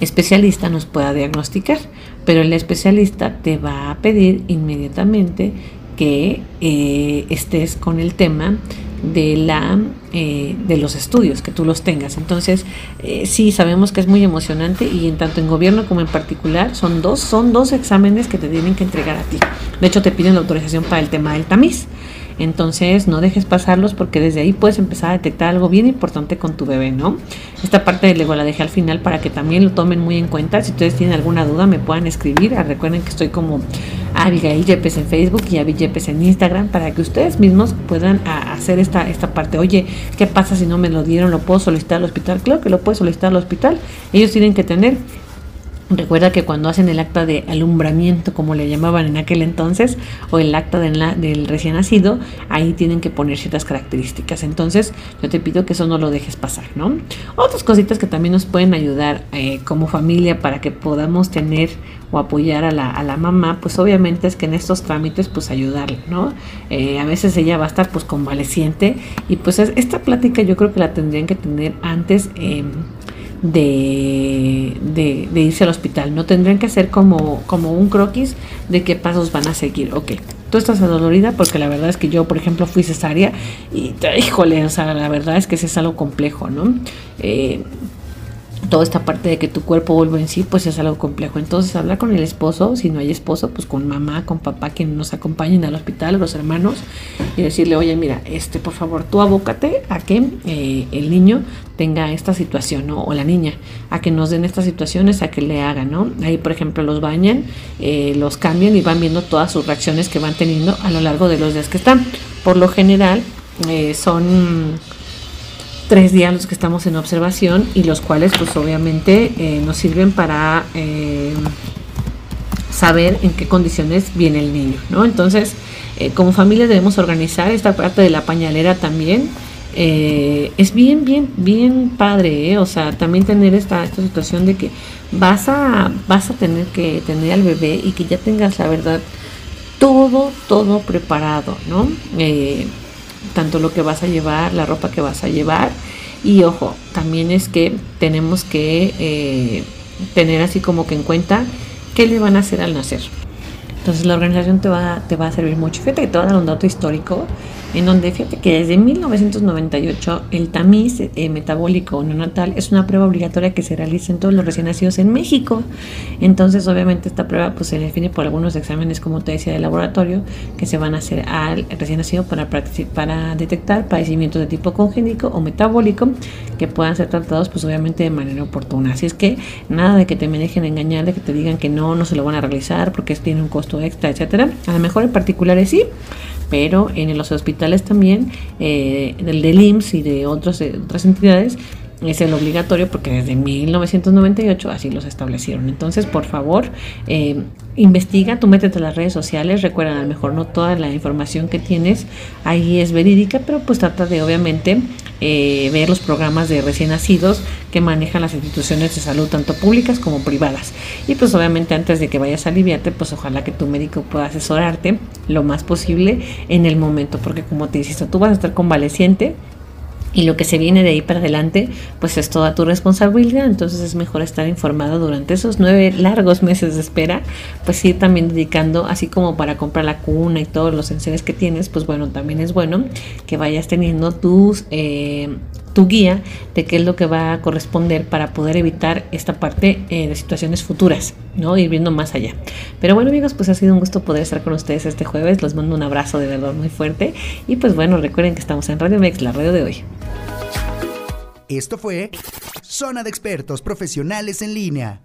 especialista nos pueda diagnosticar, pero el especialista te va a pedir inmediatamente que eh, estés con el tema de la eh, de los estudios que tú los tengas. Entonces eh, sí sabemos que es muy emocionante y en tanto en gobierno como en particular son dos son dos exámenes que te tienen que entregar a ti. De hecho te piden la autorización para el tema del tamiz entonces no dejes pasarlos porque desde ahí puedes empezar a detectar algo bien importante con tu bebé, ¿no? Esta parte de luego la dejé al final para que también lo tomen muy en cuenta. Si ustedes tienen alguna duda me puedan escribir. Ah, recuerden que estoy como Abigail Yepes en Facebook y Abigail Yepes en Instagram para que ustedes mismos puedan ah, hacer esta, esta parte. Oye, ¿qué pasa si no me lo dieron? ¿Lo puedo solicitar al hospital? Claro que lo puedes solicitar al hospital. Ellos tienen que tener Recuerda que cuando hacen el acta de alumbramiento, como le llamaban en aquel entonces, o el acta del recién nacido, ahí tienen que poner ciertas características. Entonces, yo te pido que eso no lo dejes pasar, ¿no? Otras cositas que también nos pueden ayudar eh, como familia para que podamos tener o apoyar a la, a la, mamá, pues obviamente es que en estos trámites, pues ayudarle, ¿no? Eh, a veces ella va a estar pues convaleciente y pues esta plática yo creo que la tendrían que tener antes. Eh, de, de, irse al hospital. No tendrían que hacer como, como un croquis de qué pasos van a seguir. Ok, tú estás adolorida porque la verdad es que yo, por ejemplo, fui cesárea y, híjole, o sea, la verdad es que es algo complejo, ¿no? Eh, toda esta parte de que tu cuerpo vuelve en sí, pues es algo complejo. Entonces, hablar con el esposo, si no hay esposo, pues con mamá, con papá, que nos acompañen al hospital, los hermanos, y decirle, oye, mira, este, por favor, tú abócate a que eh, el niño tenga esta situación, ¿no? O la niña, a que nos den estas situaciones, a que le hagan, ¿no? Ahí, por ejemplo, los bañan, eh, los cambian y van viendo todas sus reacciones que van teniendo a lo largo de los días que están. Por lo general, eh, son tres días los que estamos en observación y los cuales pues obviamente eh, nos sirven para eh, saber en qué condiciones viene el niño, ¿no? Entonces, eh, como familia debemos organizar esta parte de la pañalera también. es bien, bien, bien padre, o sea, también tener esta, esta situación de que vas a, vas a tener que tener al bebé y que ya tengas la verdad todo, todo preparado, ¿no? Tanto lo que vas a llevar, la ropa que vas a llevar Y ojo, también es que tenemos que eh, tener así como que en cuenta qué le van a hacer al nacer. Entonces la organización te va, te va a servir mucho. Fíjate que te va a dar un dato histórico en donde fíjate que desde 1998 el tamiz eh, metabólico neonatal es una prueba obligatoria que se realiza en todos los recién nacidos en México. Entonces, obviamente, esta prueba pues, se define por algunos exámenes, como te decía, de laboratorio, que se van a hacer al recién nacido para, para detectar padecimientos de tipo congénico o metabólico que puedan ser tratados, pues obviamente de manera oportuna. Así es que nada de que te me dejen engañar, de que te digan que no, no se lo van a realizar porque tiene un costo extra, etcétera. A lo mejor en particulares sí pero en los hospitales también, eh, del, del IMSS y de otros, eh, otras entidades, es el obligatorio porque desde 1998 así los establecieron. Entonces, por favor, eh, investiga, tú métete a las redes sociales, recuerda, a lo mejor no toda la información que tienes ahí es verídica, pero pues trata de obviamente eh, ver los programas de recién nacidos que manejan las instituciones de salud, tanto públicas como privadas. Y pues obviamente antes de que vayas a aliviarte, pues ojalá que tu médico pueda asesorarte lo más posible en el momento, porque como te insisto, tú vas a estar convaleciente y lo que se viene de ahí para adelante, pues es toda tu responsabilidad. Entonces es mejor estar informado durante esos nueve largos meses de espera, pues ir también dedicando, así como para comprar la cuna y todos los enseres que tienes, pues bueno, también es bueno que vayas teniendo tus eh, tu guía de qué es lo que va a corresponder para poder evitar esta parte eh, de situaciones futuras, ¿no? Ir viendo más allá. Pero bueno amigos, pues ha sido un gusto poder estar con ustedes este jueves. Les mando un abrazo de verdad muy fuerte. Y pues bueno, recuerden que estamos en Radio Mex, la radio de hoy. Esto fue Zona de Expertos Profesionales en Línea.